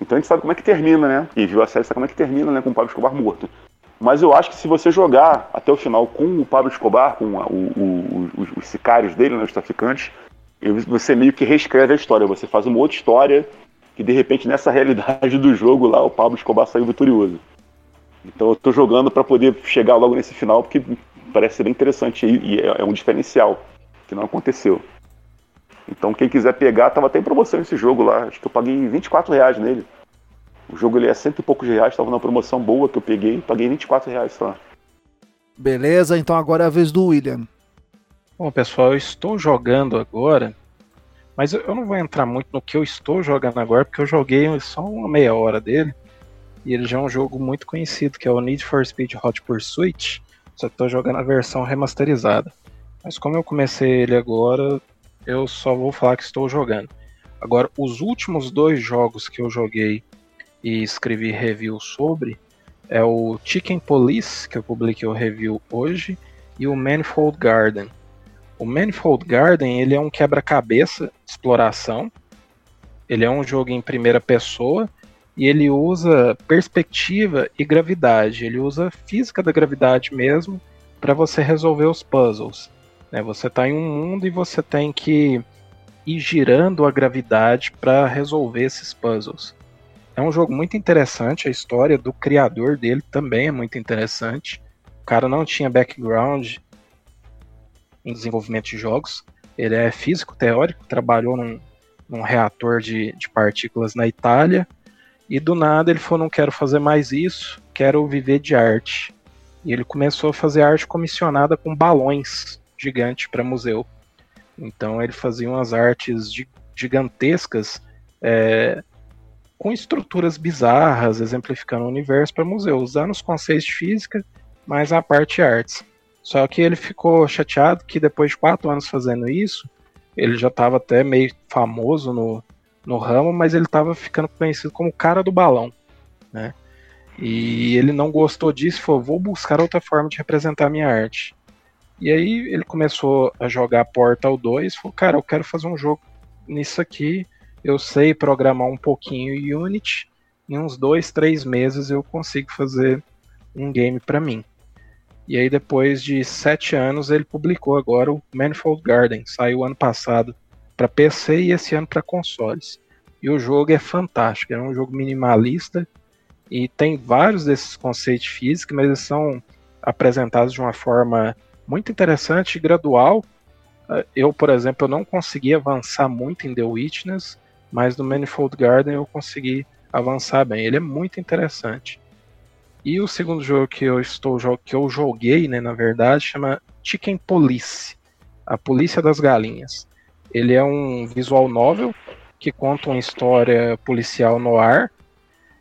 Então a gente sabe como é que termina, né? E viu a série, sabe como é que termina, né? Com o Pablo Escobar morto. Mas eu acho que se você jogar até o final com o Pablo Escobar, com o, o, o, os sicários dele, né, os traficantes, você meio que reescreve a história. Você faz uma outra história que de repente nessa realidade do jogo lá o Pablo Escobar saiu vitorioso. Então eu tô jogando para poder chegar logo nesse final porque parece ser bem interessante e é, é um diferencial que não aconteceu. Então quem quiser pegar, tava até em promoção esse jogo lá. Acho que eu paguei 24 reais nele. O jogo ele é cento e poucos reais, estava numa promoção boa que eu peguei, paguei 24 reais só. Beleza, então agora é a vez do William. Bom, pessoal, eu estou jogando agora, mas eu não vou entrar muito no que eu estou jogando agora, porque eu joguei só uma meia hora dele. E ele já é um jogo muito conhecido, que é o Need for Speed Hot Pursuit, só que estou jogando a versão remasterizada. Mas como eu comecei ele agora, eu só vou falar que estou jogando. Agora, os últimos dois jogos que eu joguei e escrevi review sobre é o Chicken Police, que eu publiquei o review hoje, e o Manifold Garden. O Manifold Garden ele é um quebra-cabeça exploração. Ele é um jogo em primeira pessoa e ele usa perspectiva e gravidade. Ele usa física da gravidade mesmo para você resolver os puzzles. Né? Você está em um mundo e você tem que ir girando a gravidade para resolver esses puzzles. É um jogo muito interessante, a história do criador dele também é muito interessante. O cara não tinha background em desenvolvimento de jogos. Ele é físico teórico, trabalhou num, num reator de, de partículas na Itália. E do nada ele falou: não quero fazer mais isso, quero viver de arte. E ele começou a fazer arte comissionada com balões gigantes para museu. Então ele fazia umas artes gigantescas é, com estruturas bizarras, exemplificando o universo para museu, usando os conceitos de física, mas a parte artes. Só que ele ficou chateado que depois de quatro anos fazendo isso, ele já estava até meio famoso no, no ramo, mas ele estava ficando conhecido como o cara do balão, né? E ele não gostou disso falou: vou buscar outra forma de representar a minha arte. E aí ele começou a jogar Portal 2 e falou: cara, eu quero fazer um jogo nisso aqui eu sei programar um pouquinho Unity, em uns dois, três meses eu consigo fazer um game para mim. E aí depois de sete anos ele publicou agora o Manifold Garden, saiu ano passado para PC e esse ano para consoles. E o jogo é fantástico, é um jogo minimalista e tem vários desses conceitos físicos, mas eles são apresentados de uma forma muito interessante e gradual. Eu, por exemplo, eu não consegui avançar muito em The Witness, mas no Manifold Garden eu consegui avançar bem. Ele é muito interessante. E o segundo jogo que eu estou que eu joguei, né, na verdade, chama Chicken Police, a polícia das galinhas. Ele é um visual novel que conta uma história policial no ar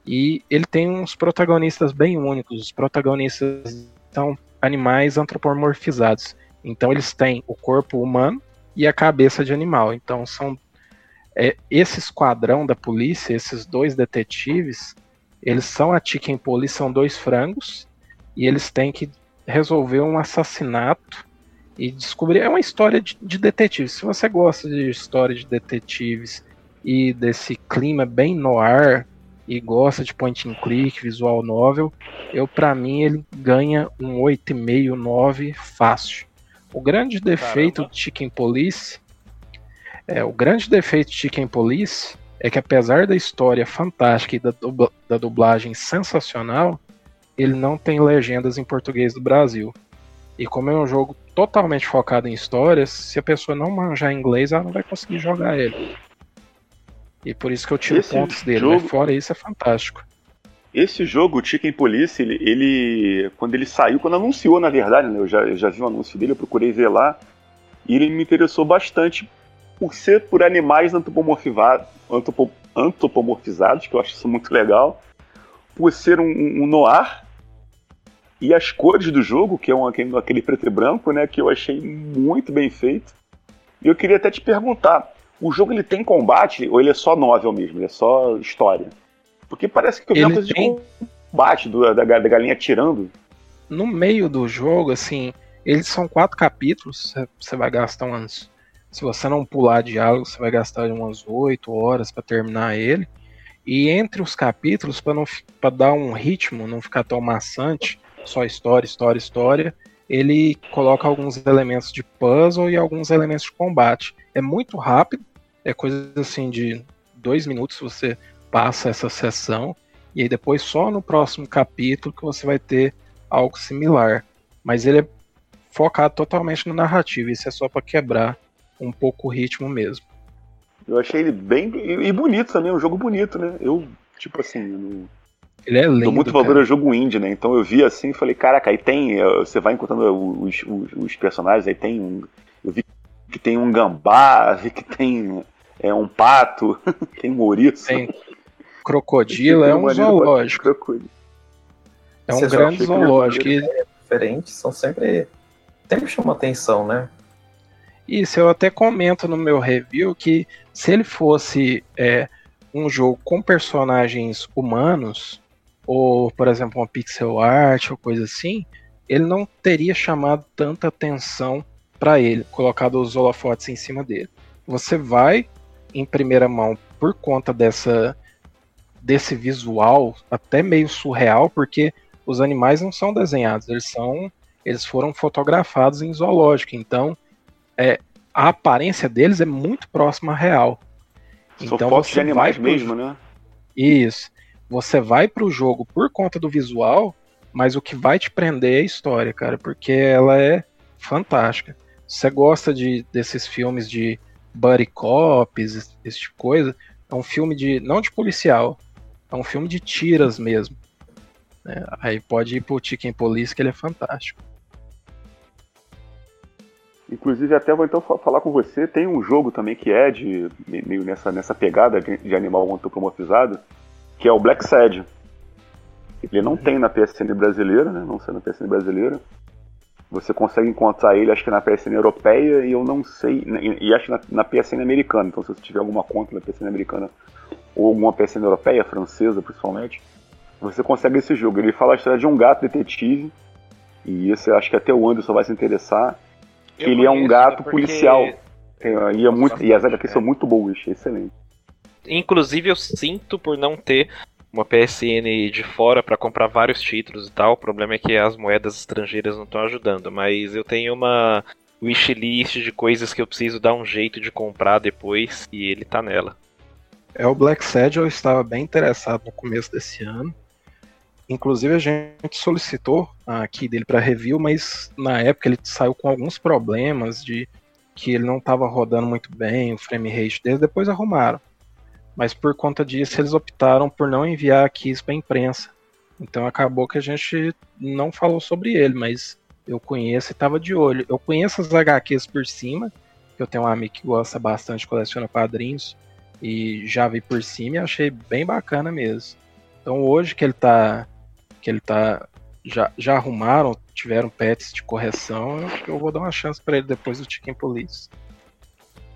e ele tem uns protagonistas bem únicos. Os protagonistas são animais antropomorfizados. Então eles têm o corpo humano e a cabeça de animal. Então são é, esse esquadrão da polícia, esses dois detetives, eles são a Chicken Police, são dois frangos, e eles têm que resolver um assassinato e descobrir. É uma história de, de detetives. Se você gosta de história de detetives e desse clima bem noir e gosta de point and click, visual novel, eu para mim ele ganha um 8,5, 9 fácil. O grande defeito Caramba. de Chicken Police é, o grande defeito de Chicken Police é que apesar da história fantástica e da, dubla, da dublagem sensacional, ele não tem legendas em português do Brasil. E como é um jogo totalmente focado em histórias, se a pessoa não manjar inglês, ela não vai conseguir jogar ele. E por isso que eu tiro Esse pontos dele, jogo... mas fora isso é fantástico. Esse jogo, o Chicken Police, ele, ele, quando ele saiu, quando anunciou, na verdade, né, eu, já, eu já vi o anúncio dele, eu procurei ver lá, e ele me interessou bastante por ser por animais antropomorfizados, antropomorfizados, que eu acho isso muito legal, por ser um, um noir, E as cores do jogo, que é um, aquele preto e branco, né, que eu achei muito bem feito. E eu queria até te perguntar, o jogo ele tem combate ou ele é só novel mesmo, ele é só história? Porque parece que eu vi uma coisa tem... de combate do, da, da galinha atirando. No meio do jogo, assim, eles são quatro capítulos, você vai gastar umas. Se você não pular diálogo, você vai gastar umas oito horas para terminar ele. E entre os capítulos, para dar um ritmo, não ficar tão maçante, só história, história, história, ele coloca alguns elementos de puzzle e alguns elementos de combate. É muito rápido, é coisa assim de dois minutos você passa essa sessão, e aí depois só no próximo capítulo que você vai ter algo similar. Mas ele é focado totalmente no narrativo, isso é só para quebrar um pouco o ritmo mesmo. Eu achei ele bem. E bonito também, um jogo bonito, né? Eu, tipo assim, ele é lindo. Dou muito valor ao jogo indie, né? Então eu vi assim e falei, caraca, aí tem. Eh, você vai encontrando os, os, os, personagens, aí tem um. Eu vi que tem um gambá, <laughs> vi que tem é, um pato, <laughs> tem um ouriço. Tem <laughs> crocodilo, é um zoológico. É um grande zoológico. É diferente, são sempre. Sempre chama atenção, né? Isso, eu até comento no meu review que se ele fosse é, um jogo com personagens humanos, ou, por exemplo, uma pixel art ou coisa assim, ele não teria chamado tanta atenção para ele, colocado os holofotes em cima dele. Você vai em primeira mão por conta dessa desse visual até meio surreal, porque os animais não são desenhados, eles são eles foram fotografados em zoológico, então é, a aparência deles é muito próxima à real. São então, fotos de animais mesmo, né? Isso você vai para o jogo por conta do visual, mas o que vai te prender é a história, cara, porque ela é fantástica. Você gosta de desses filmes de buddy cops, esse tipo de coisa? É um filme de não de policial, é um filme de tiras mesmo. É, aí pode ir pro Chicken Police que ele é fantástico. Inclusive, até vou então falar com você. Tem um jogo também que é de meio nessa, nessa pegada de, de animal antropomorfizado, que é o Black Sad. Ele não tem na PSN brasileira, né? Não sei na PSN brasileira. Você consegue encontrar ele, acho que na PSN europeia e eu não sei, e, acho que na, na PSN americana. Então, se você tiver alguma conta na PSN americana ou alguma PSN europeia, francesa principalmente, você consegue esse jogo. Ele fala a história de um gato detetive, e esse acho que até o Anderson vai se interessar. Eu ele é um gato porque... policial. E, é muito, e as HQs é. são muito boas, excelente. Inclusive eu sinto por não ter uma PSN de fora para comprar vários títulos e tal. O problema é que as moedas estrangeiras não estão ajudando, mas eu tenho uma wishlist de coisas que eu preciso dar um jeito de comprar depois e ele tá nela. É o Black Sad eu estava bem interessado no começo desse ano. Inclusive a gente solicitou aqui dele para review, mas na época ele saiu com alguns problemas de que ele não estava rodando muito bem, o frame rate dele, depois arrumaram mas por conta disso eles optaram por não enviar keys para a imprensa. Então acabou que a gente não falou sobre ele, mas eu conheço e estava de olho. Eu conheço as HQs por cima, eu tenho um amigo que gosta bastante, coleciona quadrinhos, e já vi por cima e achei bem bacana mesmo. Então hoje que ele tá. Que ele tá. Já, já arrumaram, tiveram pets de correção, eu eu vou dar uma chance para ele depois do Chicken Police.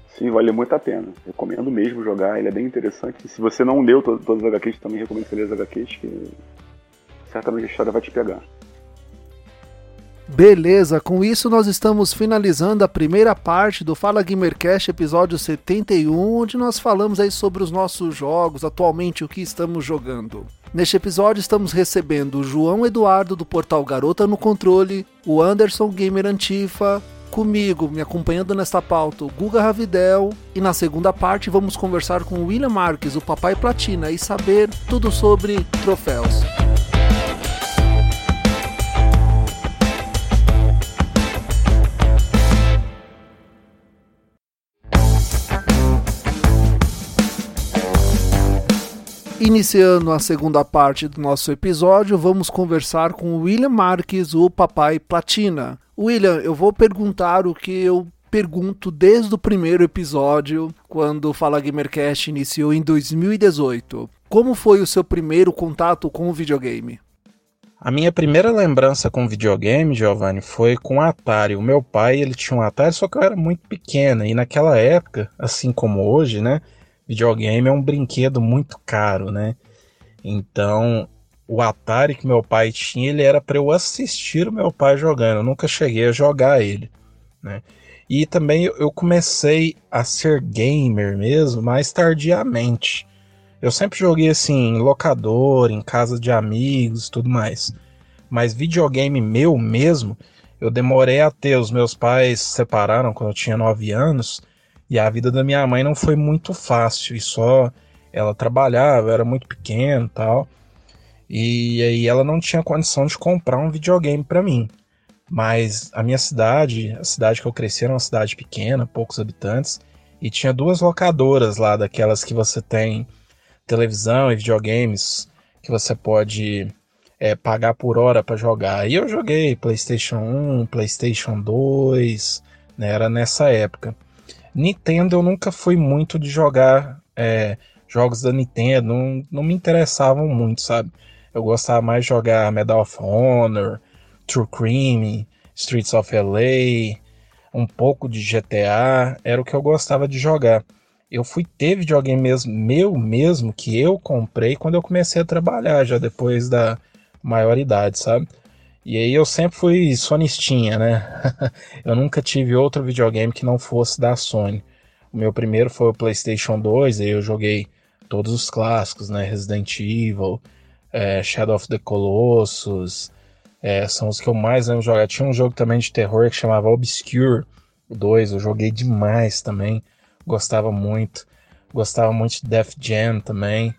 Sim, vale muito a pena. Recomendo mesmo jogar, ele é bem interessante. Se você não leu to todas as HQs, também recomendo que leia as HQs, que certamente a história vai te pegar. Beleza, com isso nós estamos finalizando a primeira parte do Fala Gamercast, episódio 71, onde nós falamos aí sobre os nossos jogos, atualmente o que estamos jogando. Neste episódio estamos recebendo o João Eduardo do portal Garota no Controle, o Anderson Gamer Antifa, Comigo, me acompanhando nesta pauta, o Guga Ravidel. E na segunda parte vamos conversar com o William Marques, o Papai Platina, e saber tudo sobre troféus. Iniciando a segunda parte do nosso episódio, vamos conversar com William Marques, o Papai Platina. William, eu vou perguntar o que eu pergunto desde o primeiro episódio, quando o Fala Gamercast iniciou em 2018. Como foi o seu primeiro contato com o videogame? A minha primeira lembrança com videogame, Giovanni, foi com o Atari. O meu pai, ele tinha um Atari, só que eu era muito pequena. E naquela época, assim como hoje, né? Videogame é um brinquedo muito caro, né? Então, o Atari que meu pai tinha, ele era para eu assistir o meu pai jogando. Eu nunca cheguei a jogar ele, né? E também eu comecei a ser gamer mesmo mais tardiamente. Eu sempre joguei assim em locador, em casa de amigos, tudo mais. Mas videogame meu mesmo, eu demorei a ter. Os meus pais se separaram quando eu tinha 9 anos e a vida da minha mãe não foi muito fácil. E só ela trabalhava, era muito pequeno, tal. E aí ela não tinha condição de comprar um videogame para mim. Mas a minha cidade, a cidade que eu cresci era uma cidade pequena, poucos habitantes, e tinha duas locadoras lá, daquelas que você tem televisão e videogames, que você pode é, pagar por hora para jogar. E eu joguei PlayStation 1, PlayStation 2, né, era nessa época. Nintendo eu nunca fui muito de jogar é, jogos da Nintendo, não, não me interessavam muito, sabe? Eu gostava mais de jogar Medal of Honor, True Crime, Streets of LA, um pouco de GTA, era o que eu gostava de jogar. Eu fui ter videogame mesmo, meu mesmo, que eu comprei quando eu comecei a trabalhar, já depois da maioridade, sabe? E aí eu sempre fui sonistinha, né? <laughs> eu nunca tive outro videogame que não fosse da Sony. O meu primeiro foi o PlayStation 2, aí eu joguei todos os clássicos, né? Resident Evil, é, Shadow of the Colossus, é, são os que eu mais amo jogar. Tinha um jogo também de terror que chamava Obscure 2, eu joguei demais também, gostava muito. Gostava muito de Def Jam também,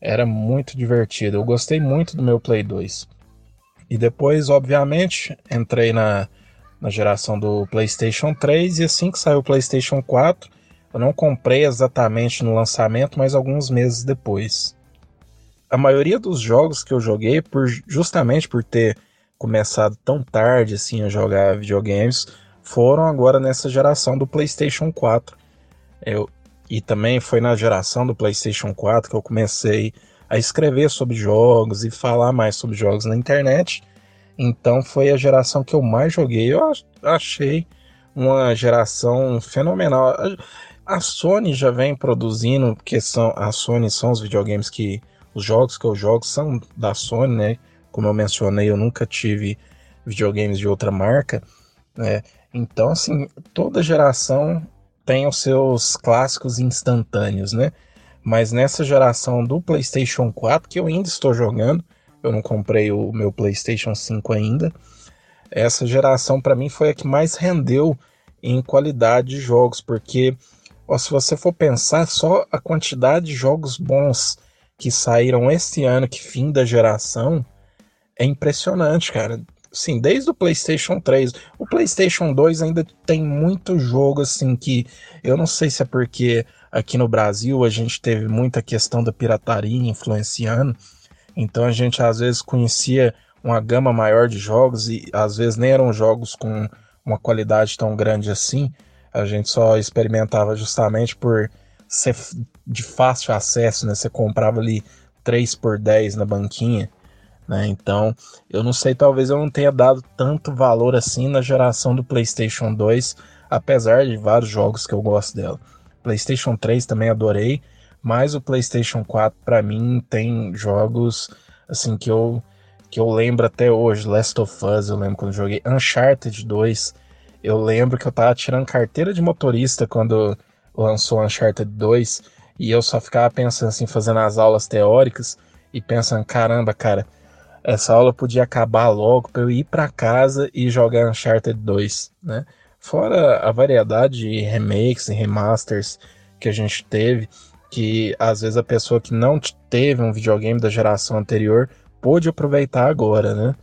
era muito divertido. Eu gostei muito do meu Play 2. E depois, obviamente, entrei na, na geração do PlayStation 3 e assim que saiu o PlayStation 4, eu não comprei exatamente no lançamento, mas alguns meses depois a maioria dos jogos que eu joguei, por justamente por ter começado tão tarde assim a jogar videogames, foram agora nessa geração do PlayStation 4. Eu, e também foi na geração do PlayStation 4 que eu comecei a escrever sobre jogos e falar mais sobre jogos na internet. Então foi a geração que eu mais joguei. Eu achei uma geração fenomenal. A Sony já vem produzindo, porque são, a Sony são os videogames que os jogos que eu jogo são da Sony, né? Como eu mencionei, eu nunca tive videogames de outra marca, né? Então, assim, toda geração tem os seus clássicos instantâneos, né? Mas nessa geração do PlayStation 4, que eu ainda estou jogando, eu não comprei o meu PlayStation 5 ainda. Essa geração para mim foi a que mais rendeu em qualidade de jogos, porque ó, se você for pensar só a quantidade de jogos bons que saíram esse ano, que fim da geração, é impressionante, cara. Sim, desde o PlayStation 3. O PlayStation 2 ainda tem muito jogo assim que eu não sei se é porque aqui no Brasil a gente teve muita questão da pirataria influenciando. Então a gente às vezes conhecia uma gama maior de jogos e às vezes nem eram jogos com uma qualidade tão grande assim. A gente só experimentava justamente por ser de fácil acesso, né? Você comprava ali 3 por 10 na banquinha, né? Então, eu não sei, talvez eu não tenha dado tanto valor assim na geração do PlayStation 2, apesar de vários jogos que eu gosto dela. PlayStation 3 também adorei, mas o PlayStation 4 para mim tem jogos assim que eu que eu lembro até hoje, Last of Us, eu lembro quando joguei Uncharted 2, eu lembro que eu tava tirando carteira de motorista quando lançou Uncharted 2 e eu só ficava pensando assim, fazendo as aulas teóricas e pensando, caramba, cara, essa aula podia acabar logo para eu ir para casa e jogar Uncharted 2, né? Fora a variedade de remakes e remasters que a gente teve, que às vezes a pessoa que não teve um videogame da geração anterior pôde aproveitar agora, né?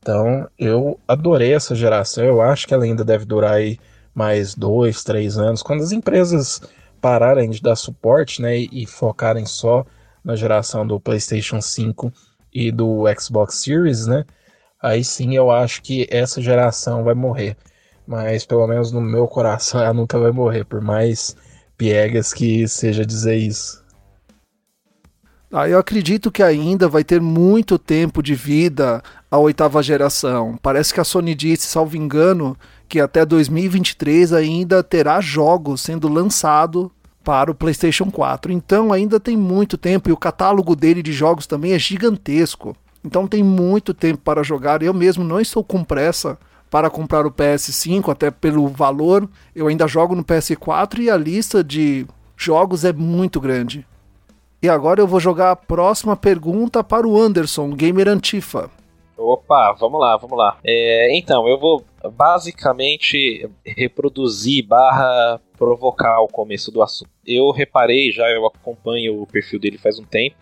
Então eu adorei essa geração, eu acho que ela ainda deve durar aí mais dois, três anos, quando as empresas pararem de dar suporte né, e focarem só na geração do PlayStation 5 e do Xbox Series, né? Aí sim eu acho que essa geração vai morrer. Mas pelo menos no meu coração <laughs> ela nunca vai morrer, por mais piegas que seja dizer isso. Ah, eu acredito que ainda vai ter muito tempo de vida a oitava geração. Parece que a Sony disse, salvo engano, que até 2023 ainda terá jogos sendo lançados para o PlayStation 4. Então ainda tem muito tempo e o catálogo dele de jogos também é gigantesco. Então tem muito tempo para jogar. Eu mesmo não estou com pressa para comprar o PS5, até pelo valor. Eu ainda jogo no PS4 e a lista de jogos é muito grande. E agora eu vou jogar a próxima pergunta para o Anderson, gamer Antifa. Opa, vamos lá, vamos lá. É, então, eu vou basicamente reproduzir barra provocar o começo do assunto. Eu reparei, já eu acompanho o perfil dele faz um tempo,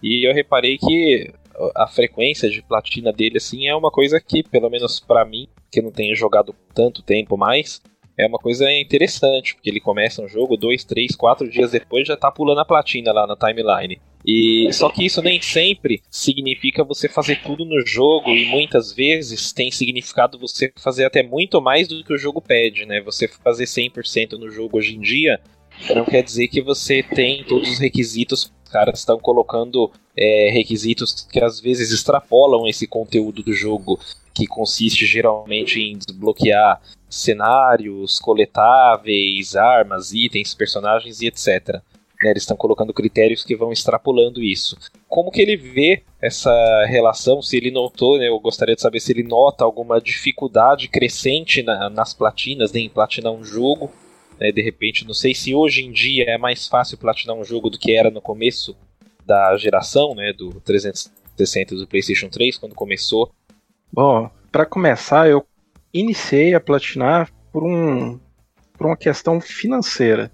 e eu reparei que a frequência de platina dele assim é uma coisa que, pelo menos para mim, que não tenho jogado tanto tempo mais, é uma coisa interessante, porque ele começa um jogo, dois, três, quatro dias depois já tá pulando a platina lá na timeline. E só que isso nem sempre significa você fazer tudo no jogo e muitas vezes tem significado você fazer até muito mais do que o jogo pede, né? Você fazer 100% no jogo hoje em dia não quer dizer que você tem todos os requisitos. Os caras estão colocando é, requisitos que às vezes extrapolam esse conteúdo do jogo, que consiste geralmente em desbloquear cenários, coletáveis, armas, itens, personagens e etc. Né, eles estão colocando critérios que vão extrapolando isso. Como que ele vê essa relação? Se ele notou, né, eu gostaria de saber se ele nota alguma dificuldade crescente na, nas platinas, né, em platinar um jogo. Né, de repente, não sei se hoje em dia é mais fácil platinar um jogo do que era no começo da geração, né, do 360 do PlayStation 3, quando começou. Bom, para começar, eu iniciei a platinar por um por uma questão financeira.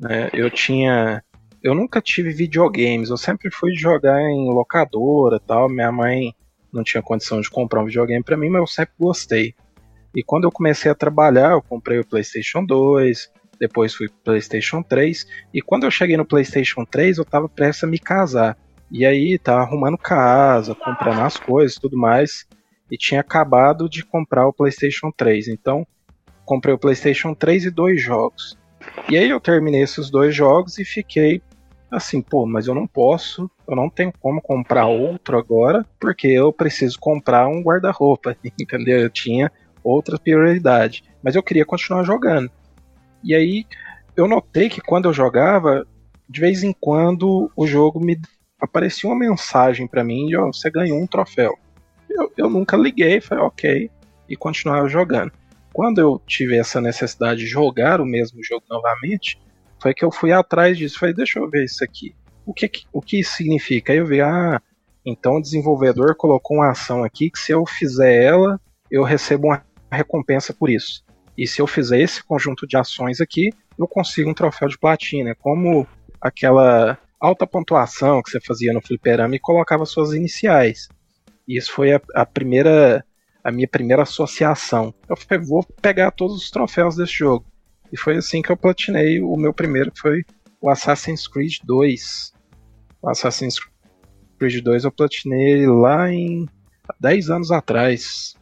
Né? Eu tinha. Eu nunca tive videogames, eu sempre fui jogar em locadora tal. Minha mãe não tinha condição de comprar um videogame para mim, mas eu sempre gostei. E quando eu comecei a trabalhar, eu comprei o PlayStation 2, depois fui PlayStation 3, e quando eu cheguei no PlayStation 3, eu tava prestes a me casar. E aí tava arrumando casa, comprando as coisas tudo mais, e tinha acabado de comprar o PlayStation 3. Então, comprei o PlayStation 3 e dois jogos. E aí eu terminei esses dois jogos e fiquei assim, pô, mas eu não posso, eu não tenho como comprar outro agora, porque eu preciso comprar um guarda-roupa, <laughs> entendeu? Eu tinha outra prioridade, mas eu queria continuar jogando. E aí eu notei que quando eu jogava, de vez em quando o jogo me aparecia uma mensagem para mim de, oh, você ganhou um troféu. Eu, eu nunca liguei, falei, ok, e continuava jogando quando eu tive essa necessidade de jogar o mesmo jogo novamente, foi que eu fui atrás disso. Falei, deixa eu ver isso aqui. O que, o que isso significa? Aí eu vi, ah, então o desenvolvedor colocou uma ação aqui que se eu fizer ela, eu recebo uma recompensa por isso. E se eu fizer esse conjunto de ações aqui, eu consigo um troféu de platina. Como aquela alta pontuação que você fazia no fliperama e colocava suas iniciais. Isso foi a, a primeira a minha primeira associação. Eu falei, vou pegar todos os troféus desse jogo. E foi assim que eu platinei o meu primeiro, que foi o Assassin's Creed 2. O Assassin's Creed 2 eu platinei lá em 10 anos atrás.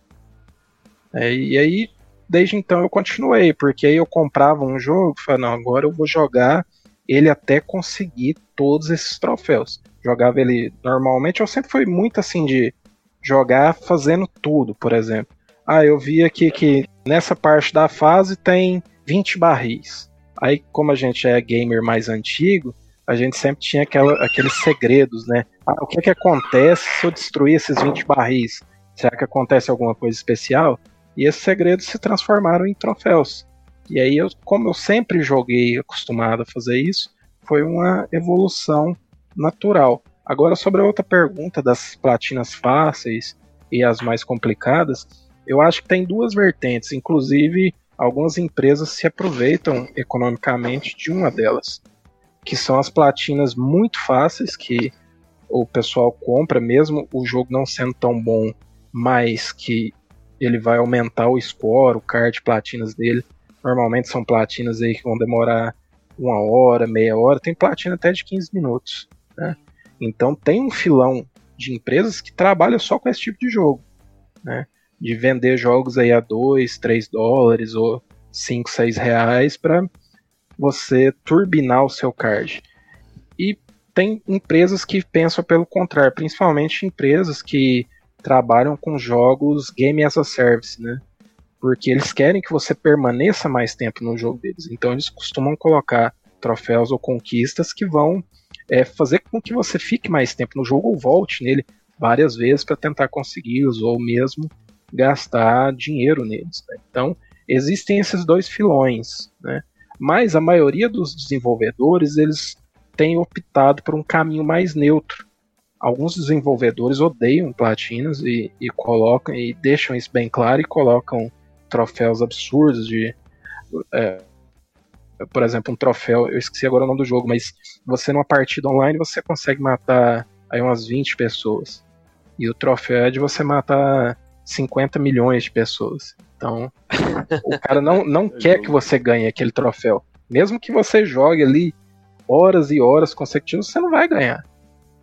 É, e aí, desde então eu continuei, porque aí eu comprava um jogo falei, não, agora eu vou jogar ele até conseguir todos esses troféus. Jogava ele normalmente, eu sempre fui muito assim de jogar fazendo tudo, por exemplo. Ah, eu vi aqui que nessa parte da fase tem 20 barris. Aí, como a gente é gamer mais antigo, a gente sempre tinha aquela, aqueles segredos, né? Ah, o que, é que acontece se eu destruir esses 20 barris? Será que acontece alguma coisa especial? E esses segredos se transformaram em troféus. E aí, eu, como eu sempre joguei acostumado a fazer isso, foi uma evolução natural. Agora, sobre a outra pergunta das platinas fáceis e as mais complicadas, eu acho que tem duas vertentes. Inclusive, algumas empresas se aproveitam economicamente de uma delas, que são as platinas muito fáceis que o pessoal compra, mesmo o jogo não sendo tão bom, mas que ele vai aumentar o score, o card platinas dele. Normalmente são platinas aí que vão demorar uma hora, meia hora, tem platina até de 15 minutos. Né? Então tem um filão de empresas que trabalham só com esse tipo de jogo, né? De vender jogos aí a 2, 3 dólares ou 5, 6 reais para você turbinar o seu card. E tem empresas que pensam pelo contrário, principalmente empresas que trabalham com jogos game as a service, né? Porque eles querem que você permaneça mais tempo no jogo deles. Então eles costumam colocar troféus ou conquistas que vão é, fazer com que você fique mais tempo no jogo ou volte nele várias vezes para tentar consegui-los ou mesmo gastar dinheiro neles. Né? Então existem esses dois filões, né? Mas a maioria dos desenvolvedores eles têm optado por um caminho mais neutro. Alguns desenvolvedores odeiam platinas e, e colocam e deixam isso bem claro e colocam troféus absurdos de é, por exemplo, um troféu, eu esqueci agora o nome do jogo, mas você numa partida online você consegue matar aí umas 20 pessoas. E o troféu é de você matar 50 milhões de pessoas. Então, <laughs> o cara não, não quer que você ganhe aquele troféu. Mesmo que você jogue ali horas e horas consecutivas, você não vai ganhar.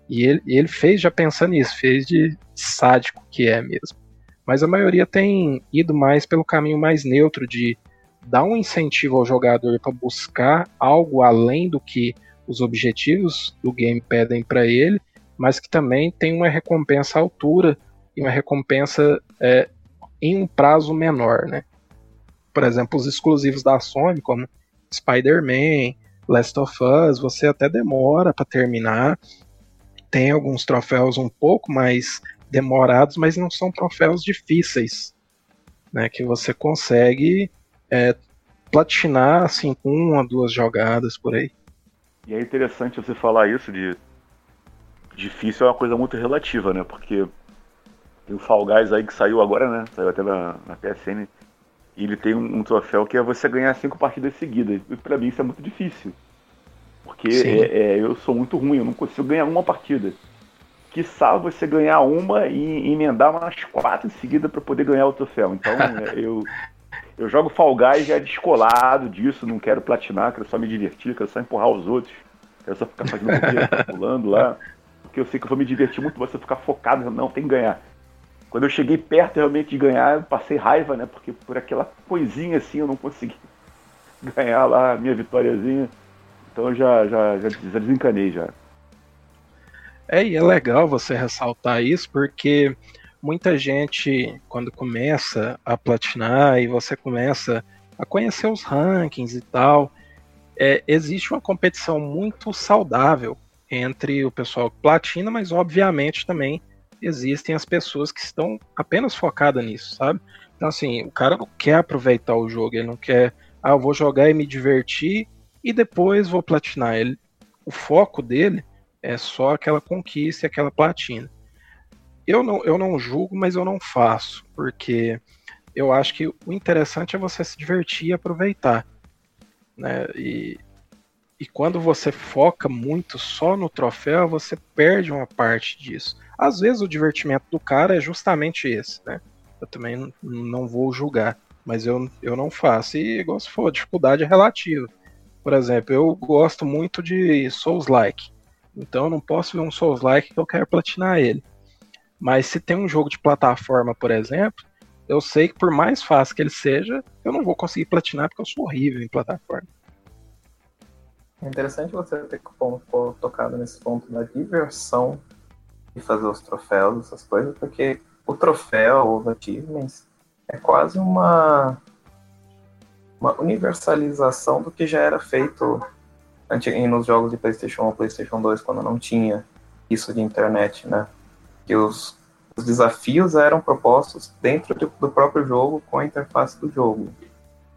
E ele, ele fez já pensando nisso, fez de sádico que é mesmo. Mas a maioria tem ido mais pelo caminho mais neutro de dar um incentivo ao jogador para buscar algo além do que os objetivos do game pedem para ele, mas que também tem uma recompensa à altura e uma recompensa é, em um prazo menor, né? Por exemplo, os exclusivos da Sony, como Spider-Man, Last of Us, você até demora para terminar. Tem alguns troféus um pouco mais demorados, mas não são troféus difíceis, né? Que você consegue é, platinar assim com uma, duas jogadas por aí. E é interessante você falar isso de difícil é uma coisa muito relativa, né? Porque tem o Fall Guys aí que saiu agora, né? Saiu até na, na PSN. E ele tem um, um, troféu que é você ganhar cinco partidas seguidas. E pra mim isso é muito difícil. Porque é, é, eu sou muito ruim, eu não consigo ganhar uma partida. Quiçá você ganhar uma e emendar umas quatro em seguida para poder ganhar o troféu. Então <laughs> é, eu, eu jogo Fall Guys já descolado disso, não quero platinar, quero só me divertir, quero só empurrar os outros, quero só ficar fazendo pulando lá, porque eu sei que eu vou me divertir muito, você ficar focado, não, tem que ganhar. Quando eu cheguei perto realmente de ganhar, eu passei raiva, né? Porque por aquela coisinha assim eu não consegui <laughs> ganhar lá a minha vitóriazinha. Então eu já, já, já, desencanei já. É, e é legal você ressaltar isso, porque muita gente, quando começa a platinar e você começa a conhecer os rankings e tal, é, existe uma competição muito saudável entre o pessoal que platina, mas obviamente também existem as pessoas que estão apenas focadas nisso, sabe? Então, assim, o cara não quer aproveitar o jogo, ele não quer, ah, eu vou jogar e me divertir e depois vou platinar. Ele, o foco dele é só aquela conquista e aquela platina. Eu não, eu não julgo, mas eu não faço, porque eu acho que o interessante é você se divertir e aproveitar. Né? E, e quando você foca muito só no troféu, você perde uma parte disso. Às vezes o divertimento do cara é justamente esse, né? Eu também não vou julgar, mas eu, eu não faço. E igual se for, dificuldade é relativa. Por exemplo, eu gosto muito de Souls-like. Então eu não posso ver um Souls-like que eu quero platinar ele. Mas se tem um jogo de plataforma, por exemplo, eu sei que por mais fácil que ele seja, eu não vou conseguir platinar porque eu sou horrível em plataforma. É interessante você ter tocado nesse ponto da diversão de fazer os troféus, essas coisas, porque o troféu, os achievements, é quase uma, uma universalização do que já era feito nos jogos de PlayStation 1 ou PlayStation 2, quando não tinha isso de internet, né? que os, os desafios eram propostos dentro do, do próprio jogo com a interface do jogo.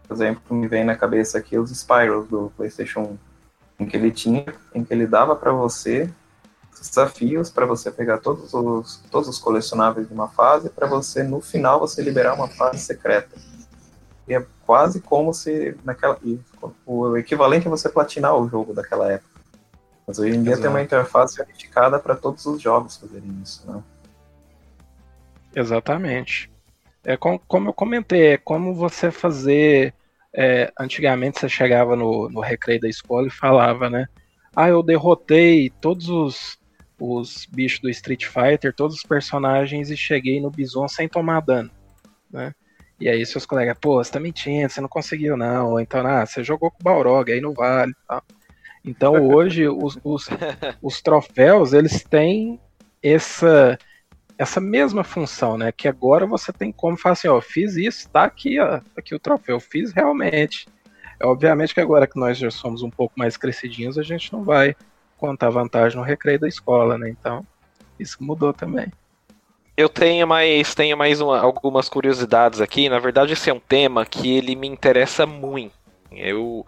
Por exemplo, me vem na cabeça aqui os Spyros do PlayStation 1, em que ele tinha, em que ele dava para você desafios para você pegar todos os, todos os colecionáveis de uma fase para você no final você liberar uma fase secreta. E é quase como se naquela o equivalente a você platinar o jogo daquela época. Mas hoje em dia Exato. tem uma interface unificada para todos os jogos fazerem isso, né? Exatamente. É com, como eu comentei, é como você fazer. É, antigamente você chegava no, no recreio da escola e falava, né? Ah, eu derrotei todos os, os bichos do Street Fighter, todos os personagens e cheguei no Bison sem tomar dano, né? E aí seus colegas, pô, você tá mentindo, você não conseguiu não, ou então, ah, você jogou com o Balrog, aí não vale, tal. Então <laughs> hoje os, os, os troféus eles têm essa essa mesma função, né? Que agora você tem como falar assim, ó, fiz isso, tá aqui, ó, tá aqui o troféu, fiz realmente. É, obviamente que agora que nós já somos um pouco mais crescidinhos, a gente não vai contar vantagem no recreio da escola, né? Então, isso mudou também. Eu tenho mais, tenho mais uma, algumas curiosidades aqui. Na verdade, esse é um tema que ele me interessa muito. Eu,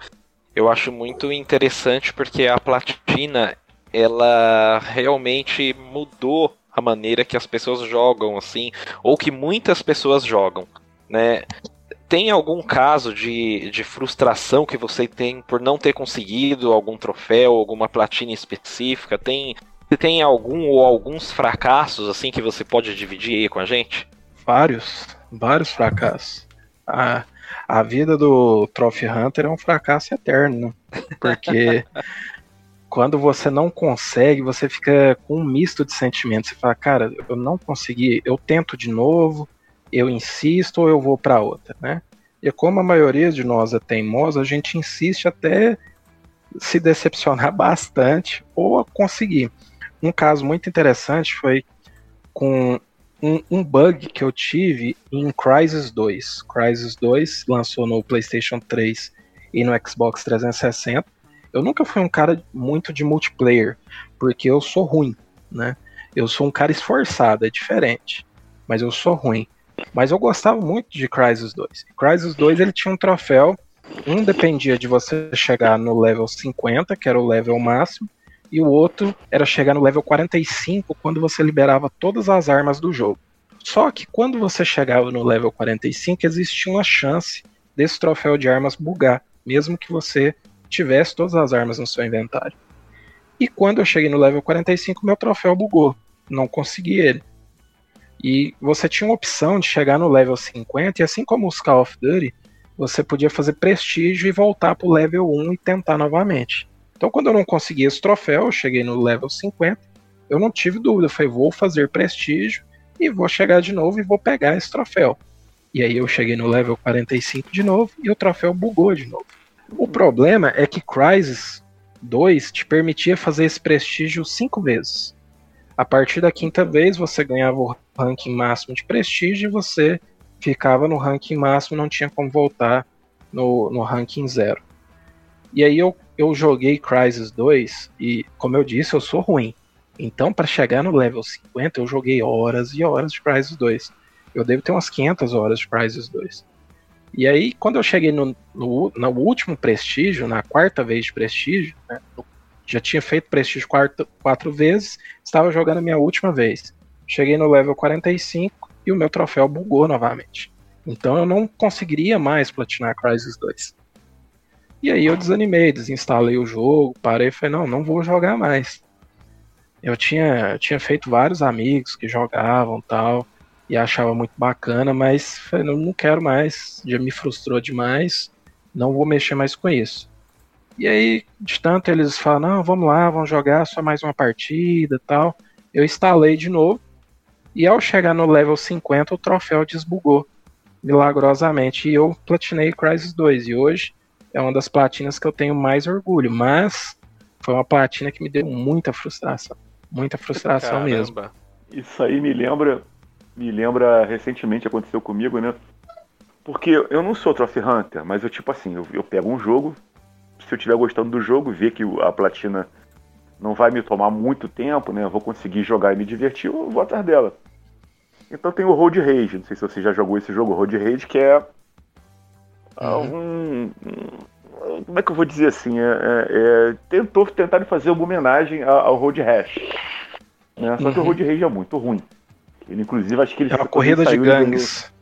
eu acho muito interessante porque a platina ela realmente mudou a maneira que as pessoas jogam, assim, ou que muitas pessoas jogam, né? Tem algum caso de, de frustração que você tem por não ter conseguido algum troféu, alguma platina específica? Tem, tem algum ou alguns fracassos assim que você pode dividir aí com a gente? Vários, vários fracassos. A, a vida do Trophy Hunter é um fracasso eterno, né? porque <laughs> quando você não consegue, você fica com um misto de sentimentos. Você fala, cara, eu não consegui, eu tento de novo, eu insisto ou eu vou para outra, né? E como a maioria de nós é teimosa, a gente insiste até se decepcionar <laughs> bastante ou conseguir. Um caso muito interessante foi com um, um, bug que eu tive em Crysis 2. Crysis 2 lançou no PlayStation 3 e no Xbox 360 eu nunca fui um cara muito de multiplayer, porque eu sou ruim, né? Eu sou um cara esforçado, é diferente, mas eu sou ruim. Mas eu gostava muito de Crysis 2. Crysis 2 ele tinha um troféu, um dependia de você chegar no level 50, que era o level máximo, e o outro era chegar no level 45 quando você liberava todas as armas do jogo. Só que quando você chegava no level 45, existia uma chance desse troféu de armas bugar, mesmo que você tivesse todas as armas no seu inventário. E quando eu cheguei no level 45, meu troféu bugou. Não consegui ele. E você tinha uma opção de chegar no level 50, e assim como os Call of Duty, você podia fazer prestígio e voltar pro level 1 e tentar novamente. Então, quando eu não consegui esse troféu, eu cheguei no level 50, eu não tive dúvida. Eu falei, vou fazer prestígio e vou chegar de novo e vou pegar esse troféu. E aí eu cheguei no level 45 de novo e o troféu bugou de novo. O problema é que Crysis 2 te permitia fazer esse prestígio cinco vezes. A partir da quinta vez você ganhava o ranking máximo de prestígio e você ficava no ranking máximo, não tinha como voltar no, no ranking zero. E aí eu, eu joguei Crysis 2 e, como eu disse, eu sou ruim. Então, para chegar no level 50, eu joguei horas e horas de Crysis 2. Eu devo ter umas 500 horas de Crysis 2. E aí, quando eu cheguei no, no, no último prestígio, na quarta vez de prestígio, né, já tinha feito prestígio quatro, quatro vezes, estava jogando a minha última vez. Cheguei no level 45 e o meu troféu bugou novamente. Então eu não conseguiria mais platinar Crysis 2. E aí eu desanimei, desinstalei o jogo, parei e falei, não, não vou jogar mais. Eu tinha, eu tinha feito vários amigos que jogavam tal e achava muito bacana, mas falei, não, não quero mais, já me frustrou demais, não vou mexer mais com isso. E aí, de tanto eles falam, não, vamos lá, vamos jogar só mais uma partida tal. Eu instalei de novo, e ao chegar no level 50, o troféu desbugou milagrosamente. E eu platinei Crysis 2. E hoje é uma das platinas que eu tenho mais orgulho. Mas foi uma platina que me deu muita frustração. Muita frustração Caramba. mesmo. Isso aí me lembra me lembra recentemente aconteceu comigo, né? Porque eu não sou Trophy Hunter, mas eu tipo assim, eu, eu pego um jogo, se eu estiver gostando do jogo, ver que a platina não vai me tomar muito tempo, né? Eu vou conseguir jogar e me divertir, eu vou atrás dela. Então tem o Road Rage, não sei se você já jogou esse jogo, Road Rage, que é uhum. um, um, como é que eu vou dizer assim? É, é, é tentou tentar fazer uma homenagem ao Road Rash. Né? Só uhum. que o uhum. Road Rage é muito ruim. Ele, inclusive, acho que ele. É uma corrida de gangues.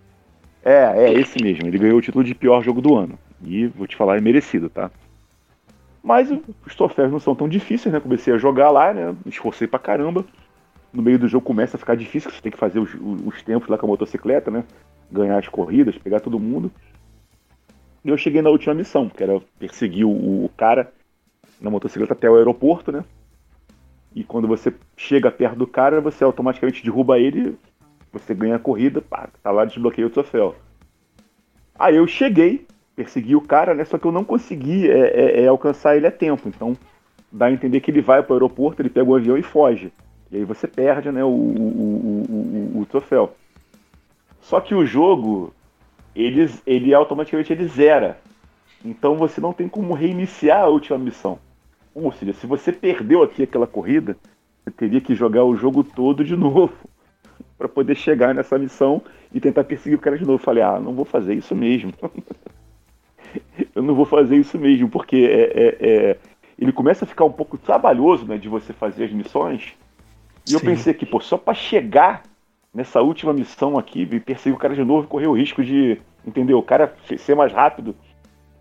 É, é esse mesmo. Ele ganhou o título de pior jogo do ano. E vou te falar, é merecido, tá? Mas os troféus não são tão difíceis, né? Comecei a jogar lá, né? Esforcei pra caramba. No meio do jogo começa a ficar difícil, você tem que fazer os, os tempos lá com a motocicleta, né? Ganhar as corridas, pegar todo mundo. Eu cheguei na última missão, que era perseguir o, o cara na motocicleta até o aeroporto, né? E quando você chega perto do cara, você automaticamente derruba ele, você ganha a corrida, pá, tá lá, desbloqueia o troféu. Aí eu cheguei, persegui o cara, né? Só que eu não consegui é, é, é, alcançar ele a tempo. Então dá a entender que ele vai para o aeroporto, ele pega o avião e foge. E aí você perde né, o, o, o, o, troféu. Só que o jogo, ele, ele automaticamente ele zera. Então você não tem como reiniciar a última missão. Ou seja, se você perdeu aqui aquela corrida, você teria que jogar o jogo todo de <laughs> novo para poder chegar nessa missão e tentar perseguir o cara de novo. Eu falei, ah, não vou fazer isso mesmo. <laughs> eu não vou fazer isso mesmo, porque é, é, é, ele começa a ficar um pouco trabalhoso né, de você fazer as missões. E Sim. eu pensei que, pô, só para chegar nessa última missão aqui e perseguir o cara de novo, correr o risco de, entendeu? O cara ser mais rápido.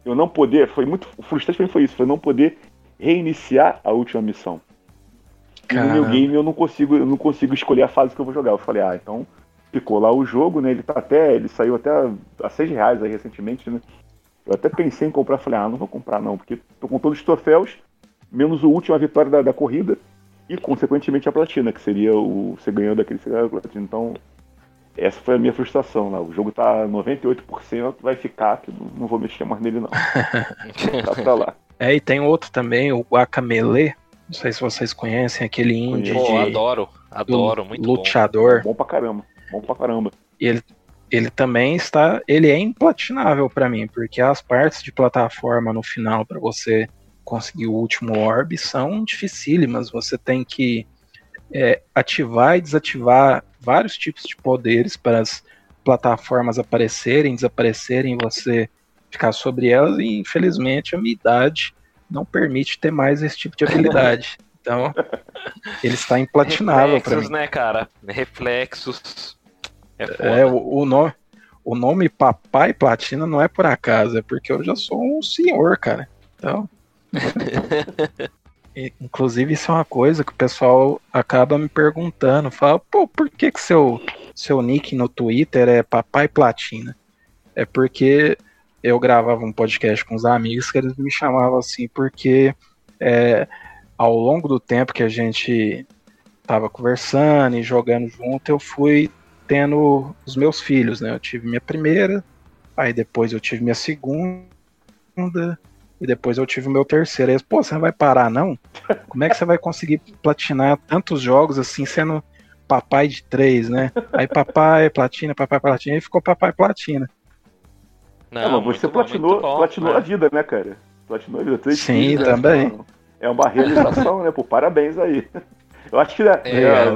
Eu não poder, foi muito frustrante pra mim foi isso, foi não poder reiniciar a última missão. E no meu game eu não consigo, eu não consigo escolher a fase que eu vou jogar. Eu falei, ah, então ficou lá o jogo, né? Ele tá até, ele saiu até a 6 reais aí recentemente, né? Eu até pensei em comprar, falei, ah, não vou comprar não, porque tô com todos os troféus, menos o último a vitória da, da corrida e consequentemente a platina, que seria o você ganhou daquele você platina. Então, essa foi a minha frustração lá. O jogo tá 98%, vai ficar, que não vou mexer mais nele não. <laughs> tá pra lá. É, e tem outro também, o Guacamele. Não sei se vocês conhecem aquele indie Pô, de adoro, adoro, muito luteador. Bom. bom pra caramba, bom pra caramba. E ele ele também está, ele é implatinável para mim, porque as partes de plataforma no final para você conseguir o último orb são dificílimas. Você tem que é, ativar e desativar vários tipos de poderes para as plataformas aparecerem, desaparecerem, você ficar sobre elas. E infelizmente a minha idade não permite ter mais esse tipo de habilidade. <laughs> Então, ele está implatinável para mim. né, cara? Reflexos é, é o, o, nome, o nome Papai Platina não é por acaso, é porque eu já sou um senhor, cara. Então. <laughs> Inclusive, isso é uma coisa que o pessoal acaba me perguntando. Fala, pô, por que, que seu, seu nick no Twitter é Papai Platina? É porque eu gravava um podcast com os amigos que eles me chamavam assim, porque é, ao longo do tempo que a gente tava conversando e jogando junto, eu fui tendo os meus filhos, né? Eu tive minha primeira, aí depois eu tive minha segunda, e depois eu tive o meu terceiro. Aí, pô, você não vai parar, não? Como é que você vai conseguir platinar tantos jogos assim, sendo papai de três, né? Aí papai, platina, papai, platina, e ficou papai, platina. Não, mas você bom, platinou, bom, platinou é. a vida, né, cara? Platinou a vida. Três Sim, filhos, né? também. Né? É uma realização, né? Pô, parabéns aí. Eu acho que é, é. é,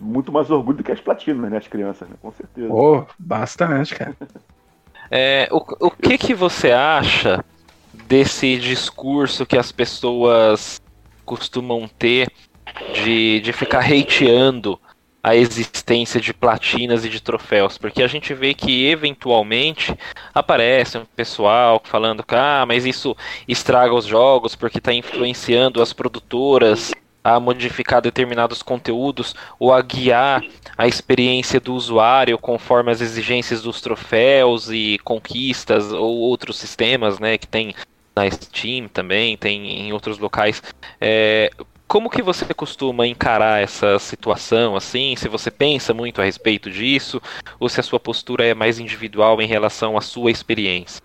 muito mais orgulho do que as platinas, né? As crianças, né? Com certeza. Oh, bastante, cara. É, o, o que que você acha desse discurso que as pessoas costumam ter de, de ficar hateando a existência de platinas e de troféus, porque a gente vê que eventualmente aparece um pessoal falando que ah, mas isso estraga os jogos porque está influenciando as produtoras a modificar determinados conteúdos ou a guiar a experiência do usuário conforme as exigências dos troféus e conquistas ou outros sistemas, né, que tem na Steam também, tem em outros locais. É, como que você costuma encarar essa situação assim? Se você pensa muito a respeito disso ou se a sua postura é mais individual em relação à sua experiência?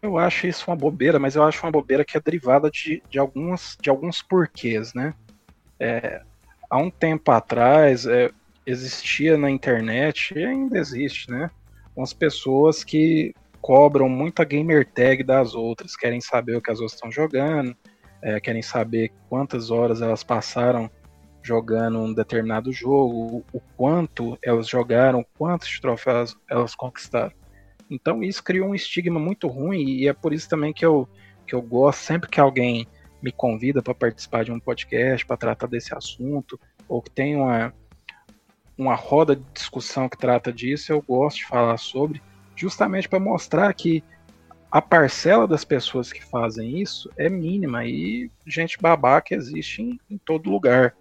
Eu acho isso uma bobeira, mas eu acho uma bobeira que é derivada de, de, algumas, de alguns porquês, né? É, há um tempo atrás é, existia na internet, e ainda existe, né? Umas pessoas que cobram muita gamer tag das outras, querem saber o que as outras estão jogando, é, querem saber quantas horas elas passaram jogando um determinado jogo, o quanto elas jogaram, quantos troféus elas conquistaram. Então isso criou um estigma muito ruim e é por isso também que eu, que eu gosto sempre que alguém me convida para participar de um podcast para tratar desse assunto, ou que tem uma, uma roda de discussão que trata disso, eu gosto de falar sobre, justamente para mostrar que a parcela das pessoas que fazem isso é mínima e gente babaca existe em, em todo lugar.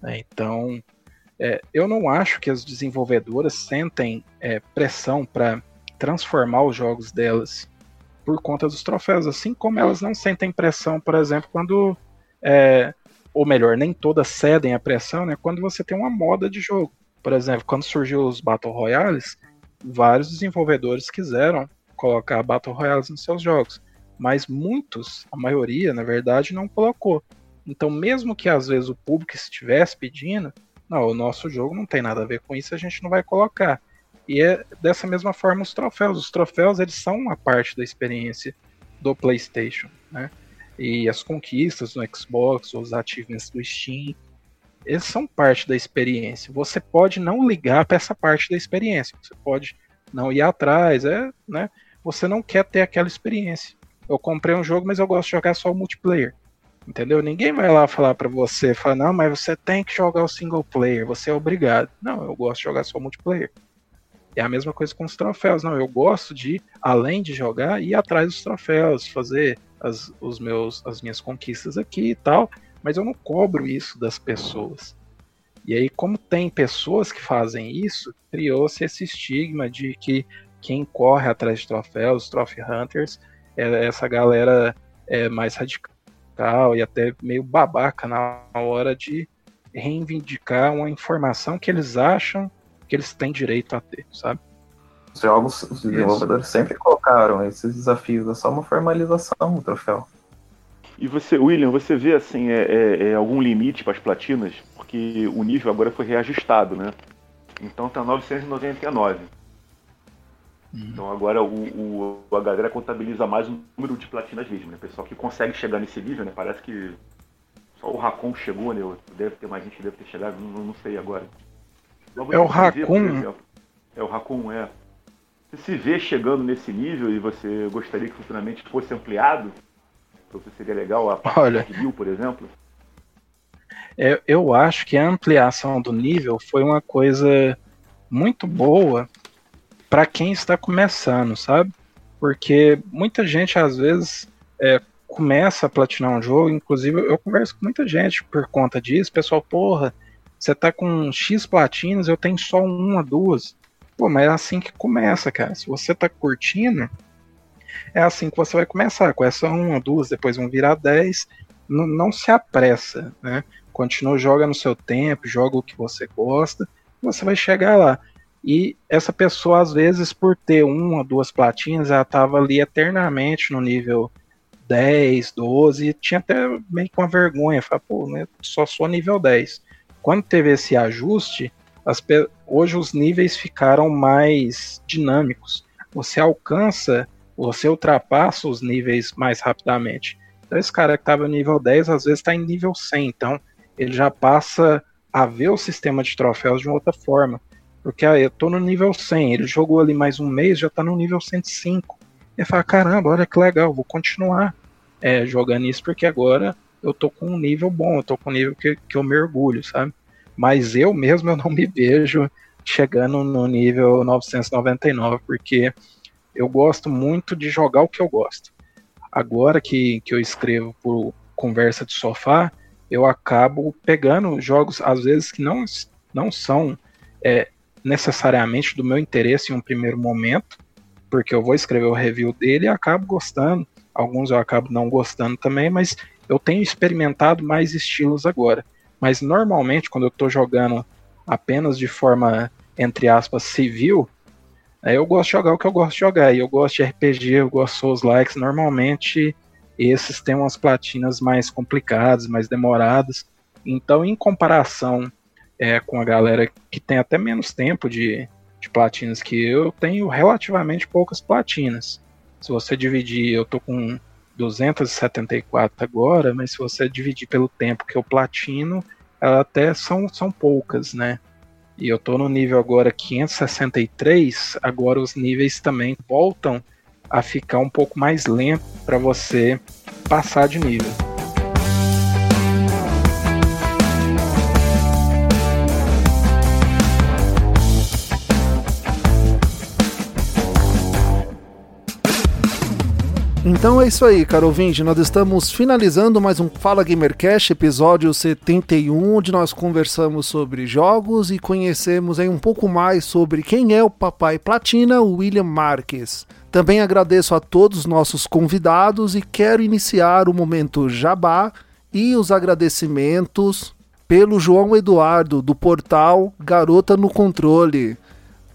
Né? Então, é, eu não acho que as desenvolvedoras sentem é, pressão para transformar os jogos delas por conta dos troféus, assim como elas não sentem pressão, por exemplo, quando. É, ou melhor, nem todas cedem a pressão, né? Quando você tem uma moda de jogo. Por exemplo, quando surgiu os Battle Royales, vários desenvolvedores quiseram colocar Battle Royales nos seus jogos. Mas muitos, a maioria, na verdade, não colocou. Então, mesmo que às vezes o público estivesse pedindo, não, o nosso jogo não tem nada a ver com isso, a gente não vai colocar. E é dessa mesma forma os troféus. Os troféus eles são uma parte da experiência do PlayStation, né? E as conquistas no Xbox, os achievements do Steam, eles são parte da experiência. Você pode não ligar para essa parte da experiência. Você pode não ir atrás, é, né? Você não quer ter aquela experiência. Eu comprei um jogo, mas eu gosto de jogar só o multiplayer. Entendeu? Ninguém vai lá falar para você, falar, não, mas você tem que jogar o single player, você é obrigado. Não, eu gosto de jogar só multiplayer. É a mesma coisa com os troféus. Não, eu gosto de, além de jogar, ir atrás dos troféus, fazer as, os meus, as minhas conquistas aqui e tal, mas eu não cobro isso das pessoas. E aí, como tem pessoas que fazem isso, criou-se esse estigma de que quem corre atrás de troféus, os trophy hunters, é essa galera é mais radical e até meio babaca na hora de reivindicar uma informação que eles acham que eles têm direito a ter, sabe? Os jogos, os desenvolvedores Isso. sempre colocaram esses desafios, é só uma formalização do troféu. E você, William, você vê assim, é, é, é algum limite para as platinas? Porque o nível agora foi reajustado, né? Então tá 999. Uhum. Então agora o, o, a galera contabiliza mais o número de platinas mesmo, né? Pessoal que consegue chegar nesse nível, né? Parece que só o Racon chegou, né? Deve ter mais gente que deve ter chegado, não, não sei agora. É o Racon? É o Racon, é. Você se vê chegando nesse nível e você gostaria que futuramente fosse ampliado? Para você seria legal a parte Olha, de mil, por exemplo? É, eu acho que a ampliação do nível foi uma coisa muito boa para quem está começando, sabe? Porque muita gente às vezes é, começa a platinar um jogo, inclusive eu converso com muita gente por conta disso, pessoal, porra, você tá com X platinas, eu tenho só uma, duas. Pô, mas é assim que começa, cara. Se você tá curtindo, é assim que você vai começar, com essa uma, duas, depois vão virar dez. N não se apressa, né? Continua, joga no seu tempo, joga o que você gosta, você vai chegar lá. E essa pessoa, às vezes, por ter uma, duas platinhas, ela tava ali eternamente no nível 10, 12, e tinha até meio que uma vergonha, falar, pô, né, só sou nível 10. Quando teve esse ajuste, hoje os níveis ficaram mais dinâmicos. Você alcança, você ultrapassa os níveis mais rapidamente. Então esse cara que estava no nível 10, às vezes está em nível 100, então ele já passa a ver o sistema de troféus de uma outra forma. Porque ah, eu tô no nível 100, ele jogou ali mais um mês, já tá no nível 105. E fala, caramba, olha que legal, vou continuar é, jogando isso porque agora eu tô com um nível bom, eu tô com um nível que, que eu mergulho, sabe? Mas eu mesmo eu não me vejo chegando no nível 999, porque eu gosto muito de jogar o que eu gosto. Agora que, que eu escrevo por conversa de sofá, eu acabo pegando jogos, às vezes, que não, não são é, necessariamente do meu interesse em um primeiro momento, porque eu vou escrever o review dele e acabo gostando. Alguns eu acabo não gostando também, mas eu tenho experimentado mais estilos agora. Mas normalmente, quando eu estou jogando apenas de forma, entre aspas, civil, eu gosto de jogar o que eu gosto de jogar. E eu gosto de RPG, eu gosto de Souls Likes. Normalmente, esses têm umas platinas mais complicadas, mais demoradas. Então, em comparação é, com a galera que tem até menos tempo de, de platinas que eu, tenho relativamente poucas platinas. Se você dividir, eu tô com 274 agora, mas se você dividir pelo tempo que eu platino, até são, são poucas, né? E eu tô no nível agora 563, agora os níveis também voltam a ficar um pouco mais lento para você passar de nível. Então é isso aí, caro ouvinte. Nós estamos finalizando mais um Fala Gamercast, episódio 71, onde nós conversamos sobre jogos e conhecemos aí um pouco mais sobre quem é o Papai Platina, William Marques. Também agradeço a todos os nossos convidados e quero iniciar o momento Jabá e os agradecimentos pelo João Eduardo, do portal Garota no Controle.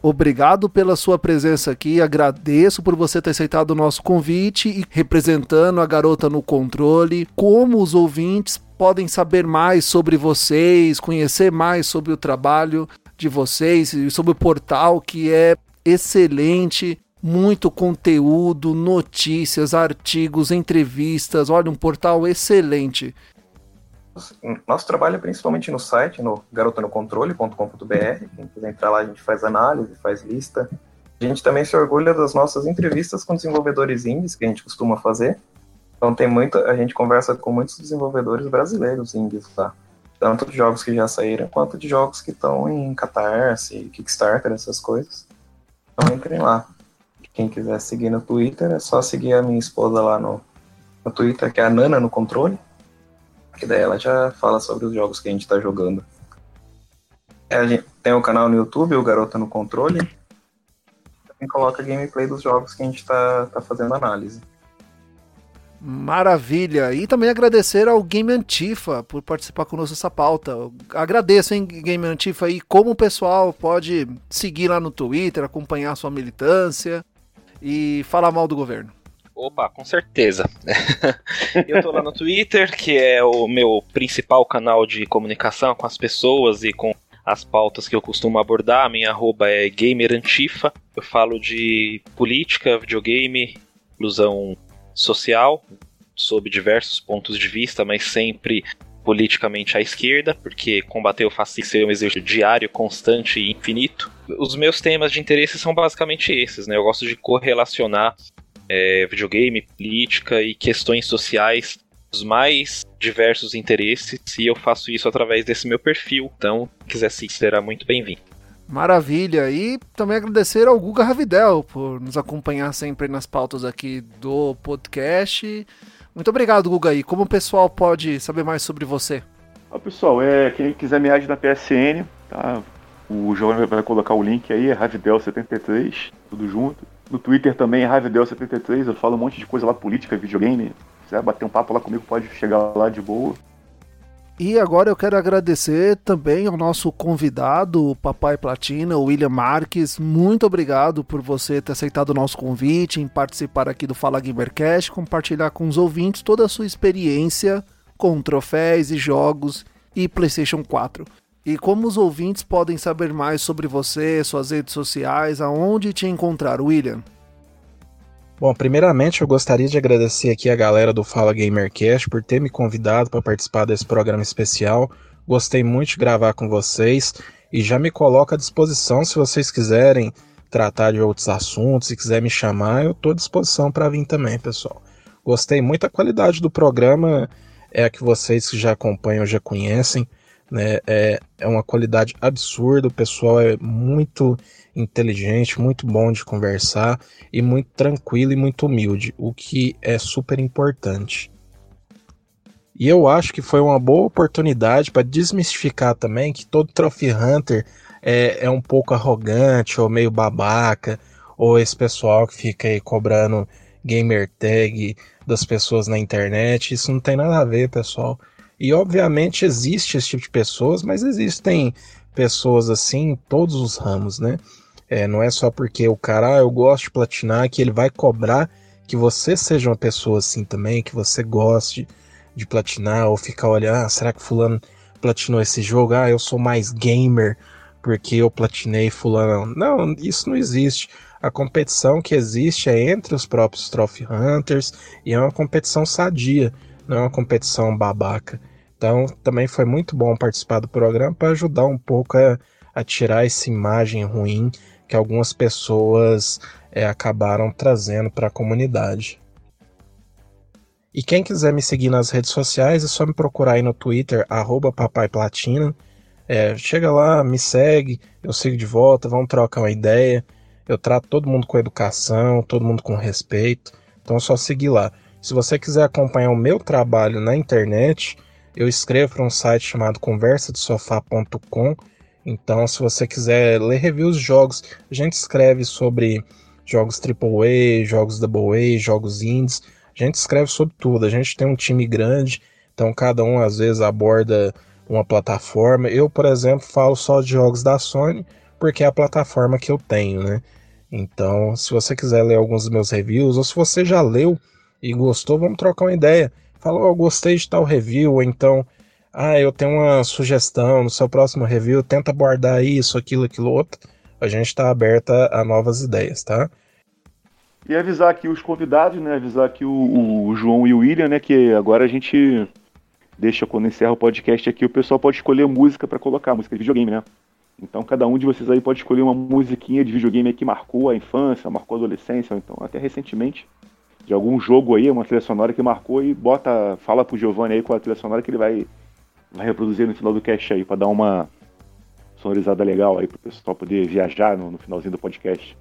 Obrigado pela sua presença aqui, agradeço por você ter aceitado o nosso convite e representando a garota no controle. Como os ouvintes podem saber mais sobre vocês, conhecer mais sobre o trabalho de vocês e sobre o portal que é excelente, muito conteúdo, notícias, artigos, entrevistas. Olha, um portal excelente. Nosso trabalho é principalmente no site, no garotanocontrole.com.br. Quem quiser entrar lá, a gente faz análise, faz lista. A gente também se orgulha das nossas entrevistas com desenvolvedores indies, que a gente costuma fazer. Então tem muita, a gente conversa com muitos desenvolvedores brasileiros indies lá. Tanto de jogos que já saíram, quanto de jogos que estão em Catarse, Kickstarter, essas coisas. Então entrem lá. Quem quiser seguir no Twitter, é só seguir a minha esposa lá no, no Twitter, que é a Nana no controle. Que daí ela já fala sobre os jogos que a gente está jogando. É, gente tem o canal no YouTube, o Garota no Controle. Também coloca gameplay dos jogos que a gente está tá fazendo análise. Maravilha! E também agradecer ao Game Antifa por participar conosco dessa pauta. agradeço, hein, Game Antifa, e como o pessoal pode seguir lá no Twitter, acompanhar sua militância e falar mal do governo. Opa, com certeza. <laughs> eu tô lá no Twitter, que é o meu principal canal de comunicação com as pessoas e com as pautas que eu costumo abordar. Minha arroba é gamerantifa. Eu falo de política, videogame, inclusão social, sob diversos pontos de vista, mas sempre politicamente à esquerda, porque combater o fascismo é um exercício diário, constante e infinito. Os meus temas de interesse são basicamente esses, né? Eu gosto de correlacionar é, videogame, política e questões sociais os mais diversos interesses e eu faço isso através desse meu perfil. Então, quiser sim, será muito bem-vindo. Maravilha! E também agradecer ao Guga Ravidel por nos acompanhar sempre nas pautas aqui do podcast. Muito obrigado, Guga. E como o pessoal pode saber mais sobre você? Ah, pessoal, é, quem quiser me ajudar na PSN, tá? O João vai colocar o link aí, é Ravidel73, tudo junto. No Twitter também é Ravidel73, eu falo um monte de coisa lá, política, videogame. Se quiser bater um papo lá comigo, pode chegar lá de boa. E agora eu quero agradecer também ao nosso convidado, o Papai Platina, o William Marques. Muito obrigado por você ter aceitado o nosso convite em participar aqui do Fala Gamercast, compartilhar com os ouvintes toda a sua experiência com troféus e jogos e PlayStation 4. E como os ouvintes podem saber mais sobre você, suas redes sociais, aonde te encontrar, William? Bom, primeiramente eu gostaria de agradecer aqui a galera do Fala Gamercast por ter me convidado para participar desse programa especial. Gostei muito de gravar com vocês e já me coloco à disposição se vocês quiserem tratar de outros assuntos, se quiser me chamar, eu estou à disposição para vir também, pessoal. Gostei muito, a qualidade do programa é a que vocês que já acompanham já conhecem, né? É, é uma qualidade absurda, o pessoal é muito inteligente, muito bom de conversar e muito tranquilo e muito humilde, o que é super importante. E eu acho que foi uma boa oportunidade para desmistificar também que todo Trophy Hunter é, é um pouco arrogante ou meio babaca, ou esse pessoal que fica aí cobrando gamer tag das pessoas na internet. Isso não tem nada a ver, pessoal. E obviamente existe esse tipo de pessoas, mas existem pessoas assim em todos os ramos, né? É, não é só porque o cara, ah, eu gosto de platinar, que ele vai cobrar que você seja uma pessoa assim também, que você goste de platinar, ou ficar olhando, ah, será que fulano platinou esse jogo? Ah, eu sou mais gamer porque eu platinei fulano. Não, isso não existe. A competição que existe é entre os próprios Trophy Hunters e é uma competição sadia, não é uma competição babaca. Então também foi muito bom participar do programa para ajudar um pouco a, a tirar essa imagem ruim que algumas pessoas é, acabaram trazendo para a comunidade. E quem quiser me seguir nas redes sociais é só me procurar aí no Twitter, papaiplatina. É, chega lá, me segue, eu sigo de volta, vamos trocar uma ideia. Eu trato todo mundo com educação, todo mundo com respeito. Então é só seguir lá. Se você quiser acompanhar o meu trabalho na internet, eu escrevo para um site chamado conversadesofá.com então, se você quiser ler reviews de jogos, a gente escreve sobre jogos AAA, jogos AA, jogos indies. A gente escreve sobre tudo. A gente tem um time grande, então cada um às vezes aborda uma plataforma. Eu, por exemplo, falo só de jogos da Sony, porque é a plataforma que eu tenho, né? Então, se você quiser ler alguns dos meus reviews, ou se você já leu e gostou, vamos trocar uma ideia. Fala, oh, gostei de tal review, ou então, ah, eu tenho uma sugestão no seu próximo review, tenta abordar isso, aquilo, aquilo outro. A gente está aberta a novas ideias, tá? E avisar aqui os convidados, né? Avisar aqui o, o João e o William, né? Que agora a gente deixa quando encerra o podcast aqui, o pessoal pode escolher música para colocar, música de videogame, né? Então cada um de vocês aí pode escolher uma musiquinha de videogame que marcou a infância, marcou a adolescência, ou então até recentemente, de algum jogo aí, uma trilha sonora que marcou e bota, fala pro Giovanni aí qual é a trilha sonora que ele vai, vai reproduzir no final do cast aí, para dar uma sonorizada legal aí pro pessoal poder viajar no, no finalzinho do podcast.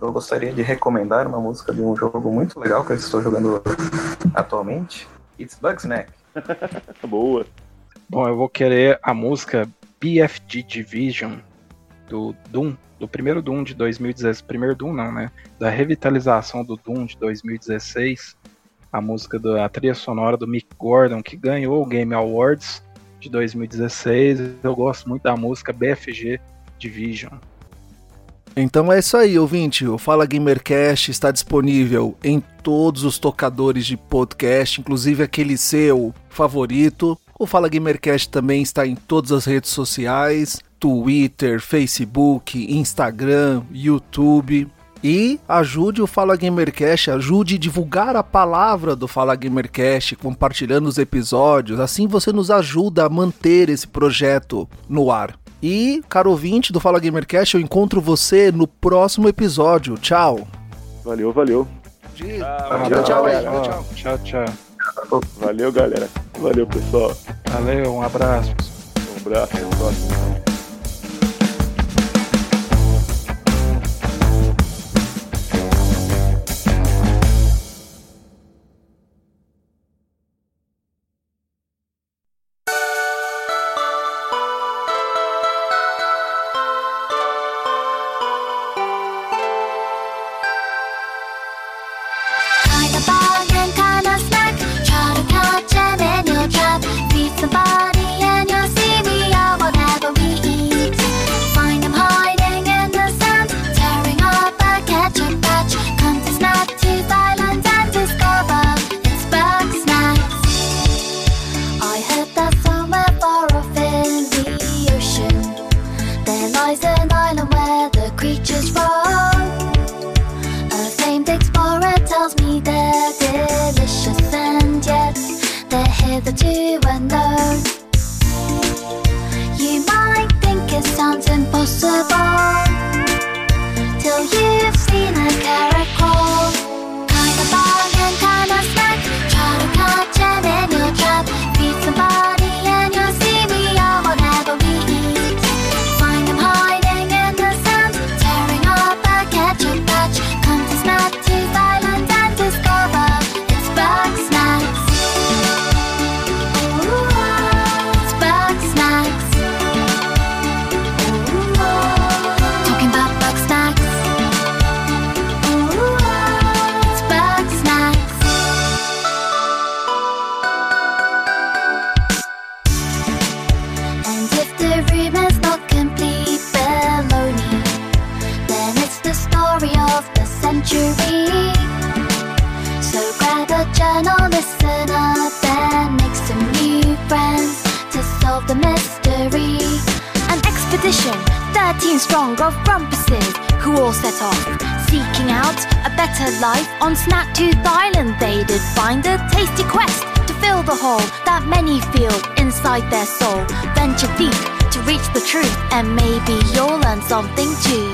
Eu gostaria de recomendar uma música de um jogo muito legal que eu estou jogando atualmente. It's Bugsnack. <laughs> Boa. Bom, eu vou querer a música BFG Division do Doom, do primeiro Doom de 2016. Primeiro Doom não, né? Da revitalização do Doom de 2016. A música da trilha sonora do Mick Gordon, que ganhou o Game Awards de 2016. Eu gosto muito da música BFG Division. Então é isso aí, ouvinte. O Fala Gamercast está disponível em todos os tocadores de podcast, inclusive aquele seu favorito. O Fala Gamercast também está em todas as redes sociais: Twitter, Facebook, Instagram, YouTube. E ajude o Fala Gamercast, ajude a divulgar a palavra do Fala Gamercast, compartilhando os episódios. Assim você nos ajuda a manter esse projeto no ar. E, caro ouvinte do Fala Gamercast, eu encontro você no próximo episódio. Tchau. Valeu, valeu. Tchau, tchau, tchau, tchau, tchau. Valeu, galera. Valeu, pessoal. Valeu, um abraço. Um abraço, até o something too.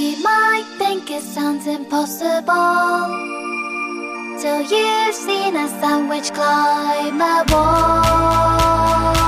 You might think it sounds impossible till you've seen a sandwich climb a wall.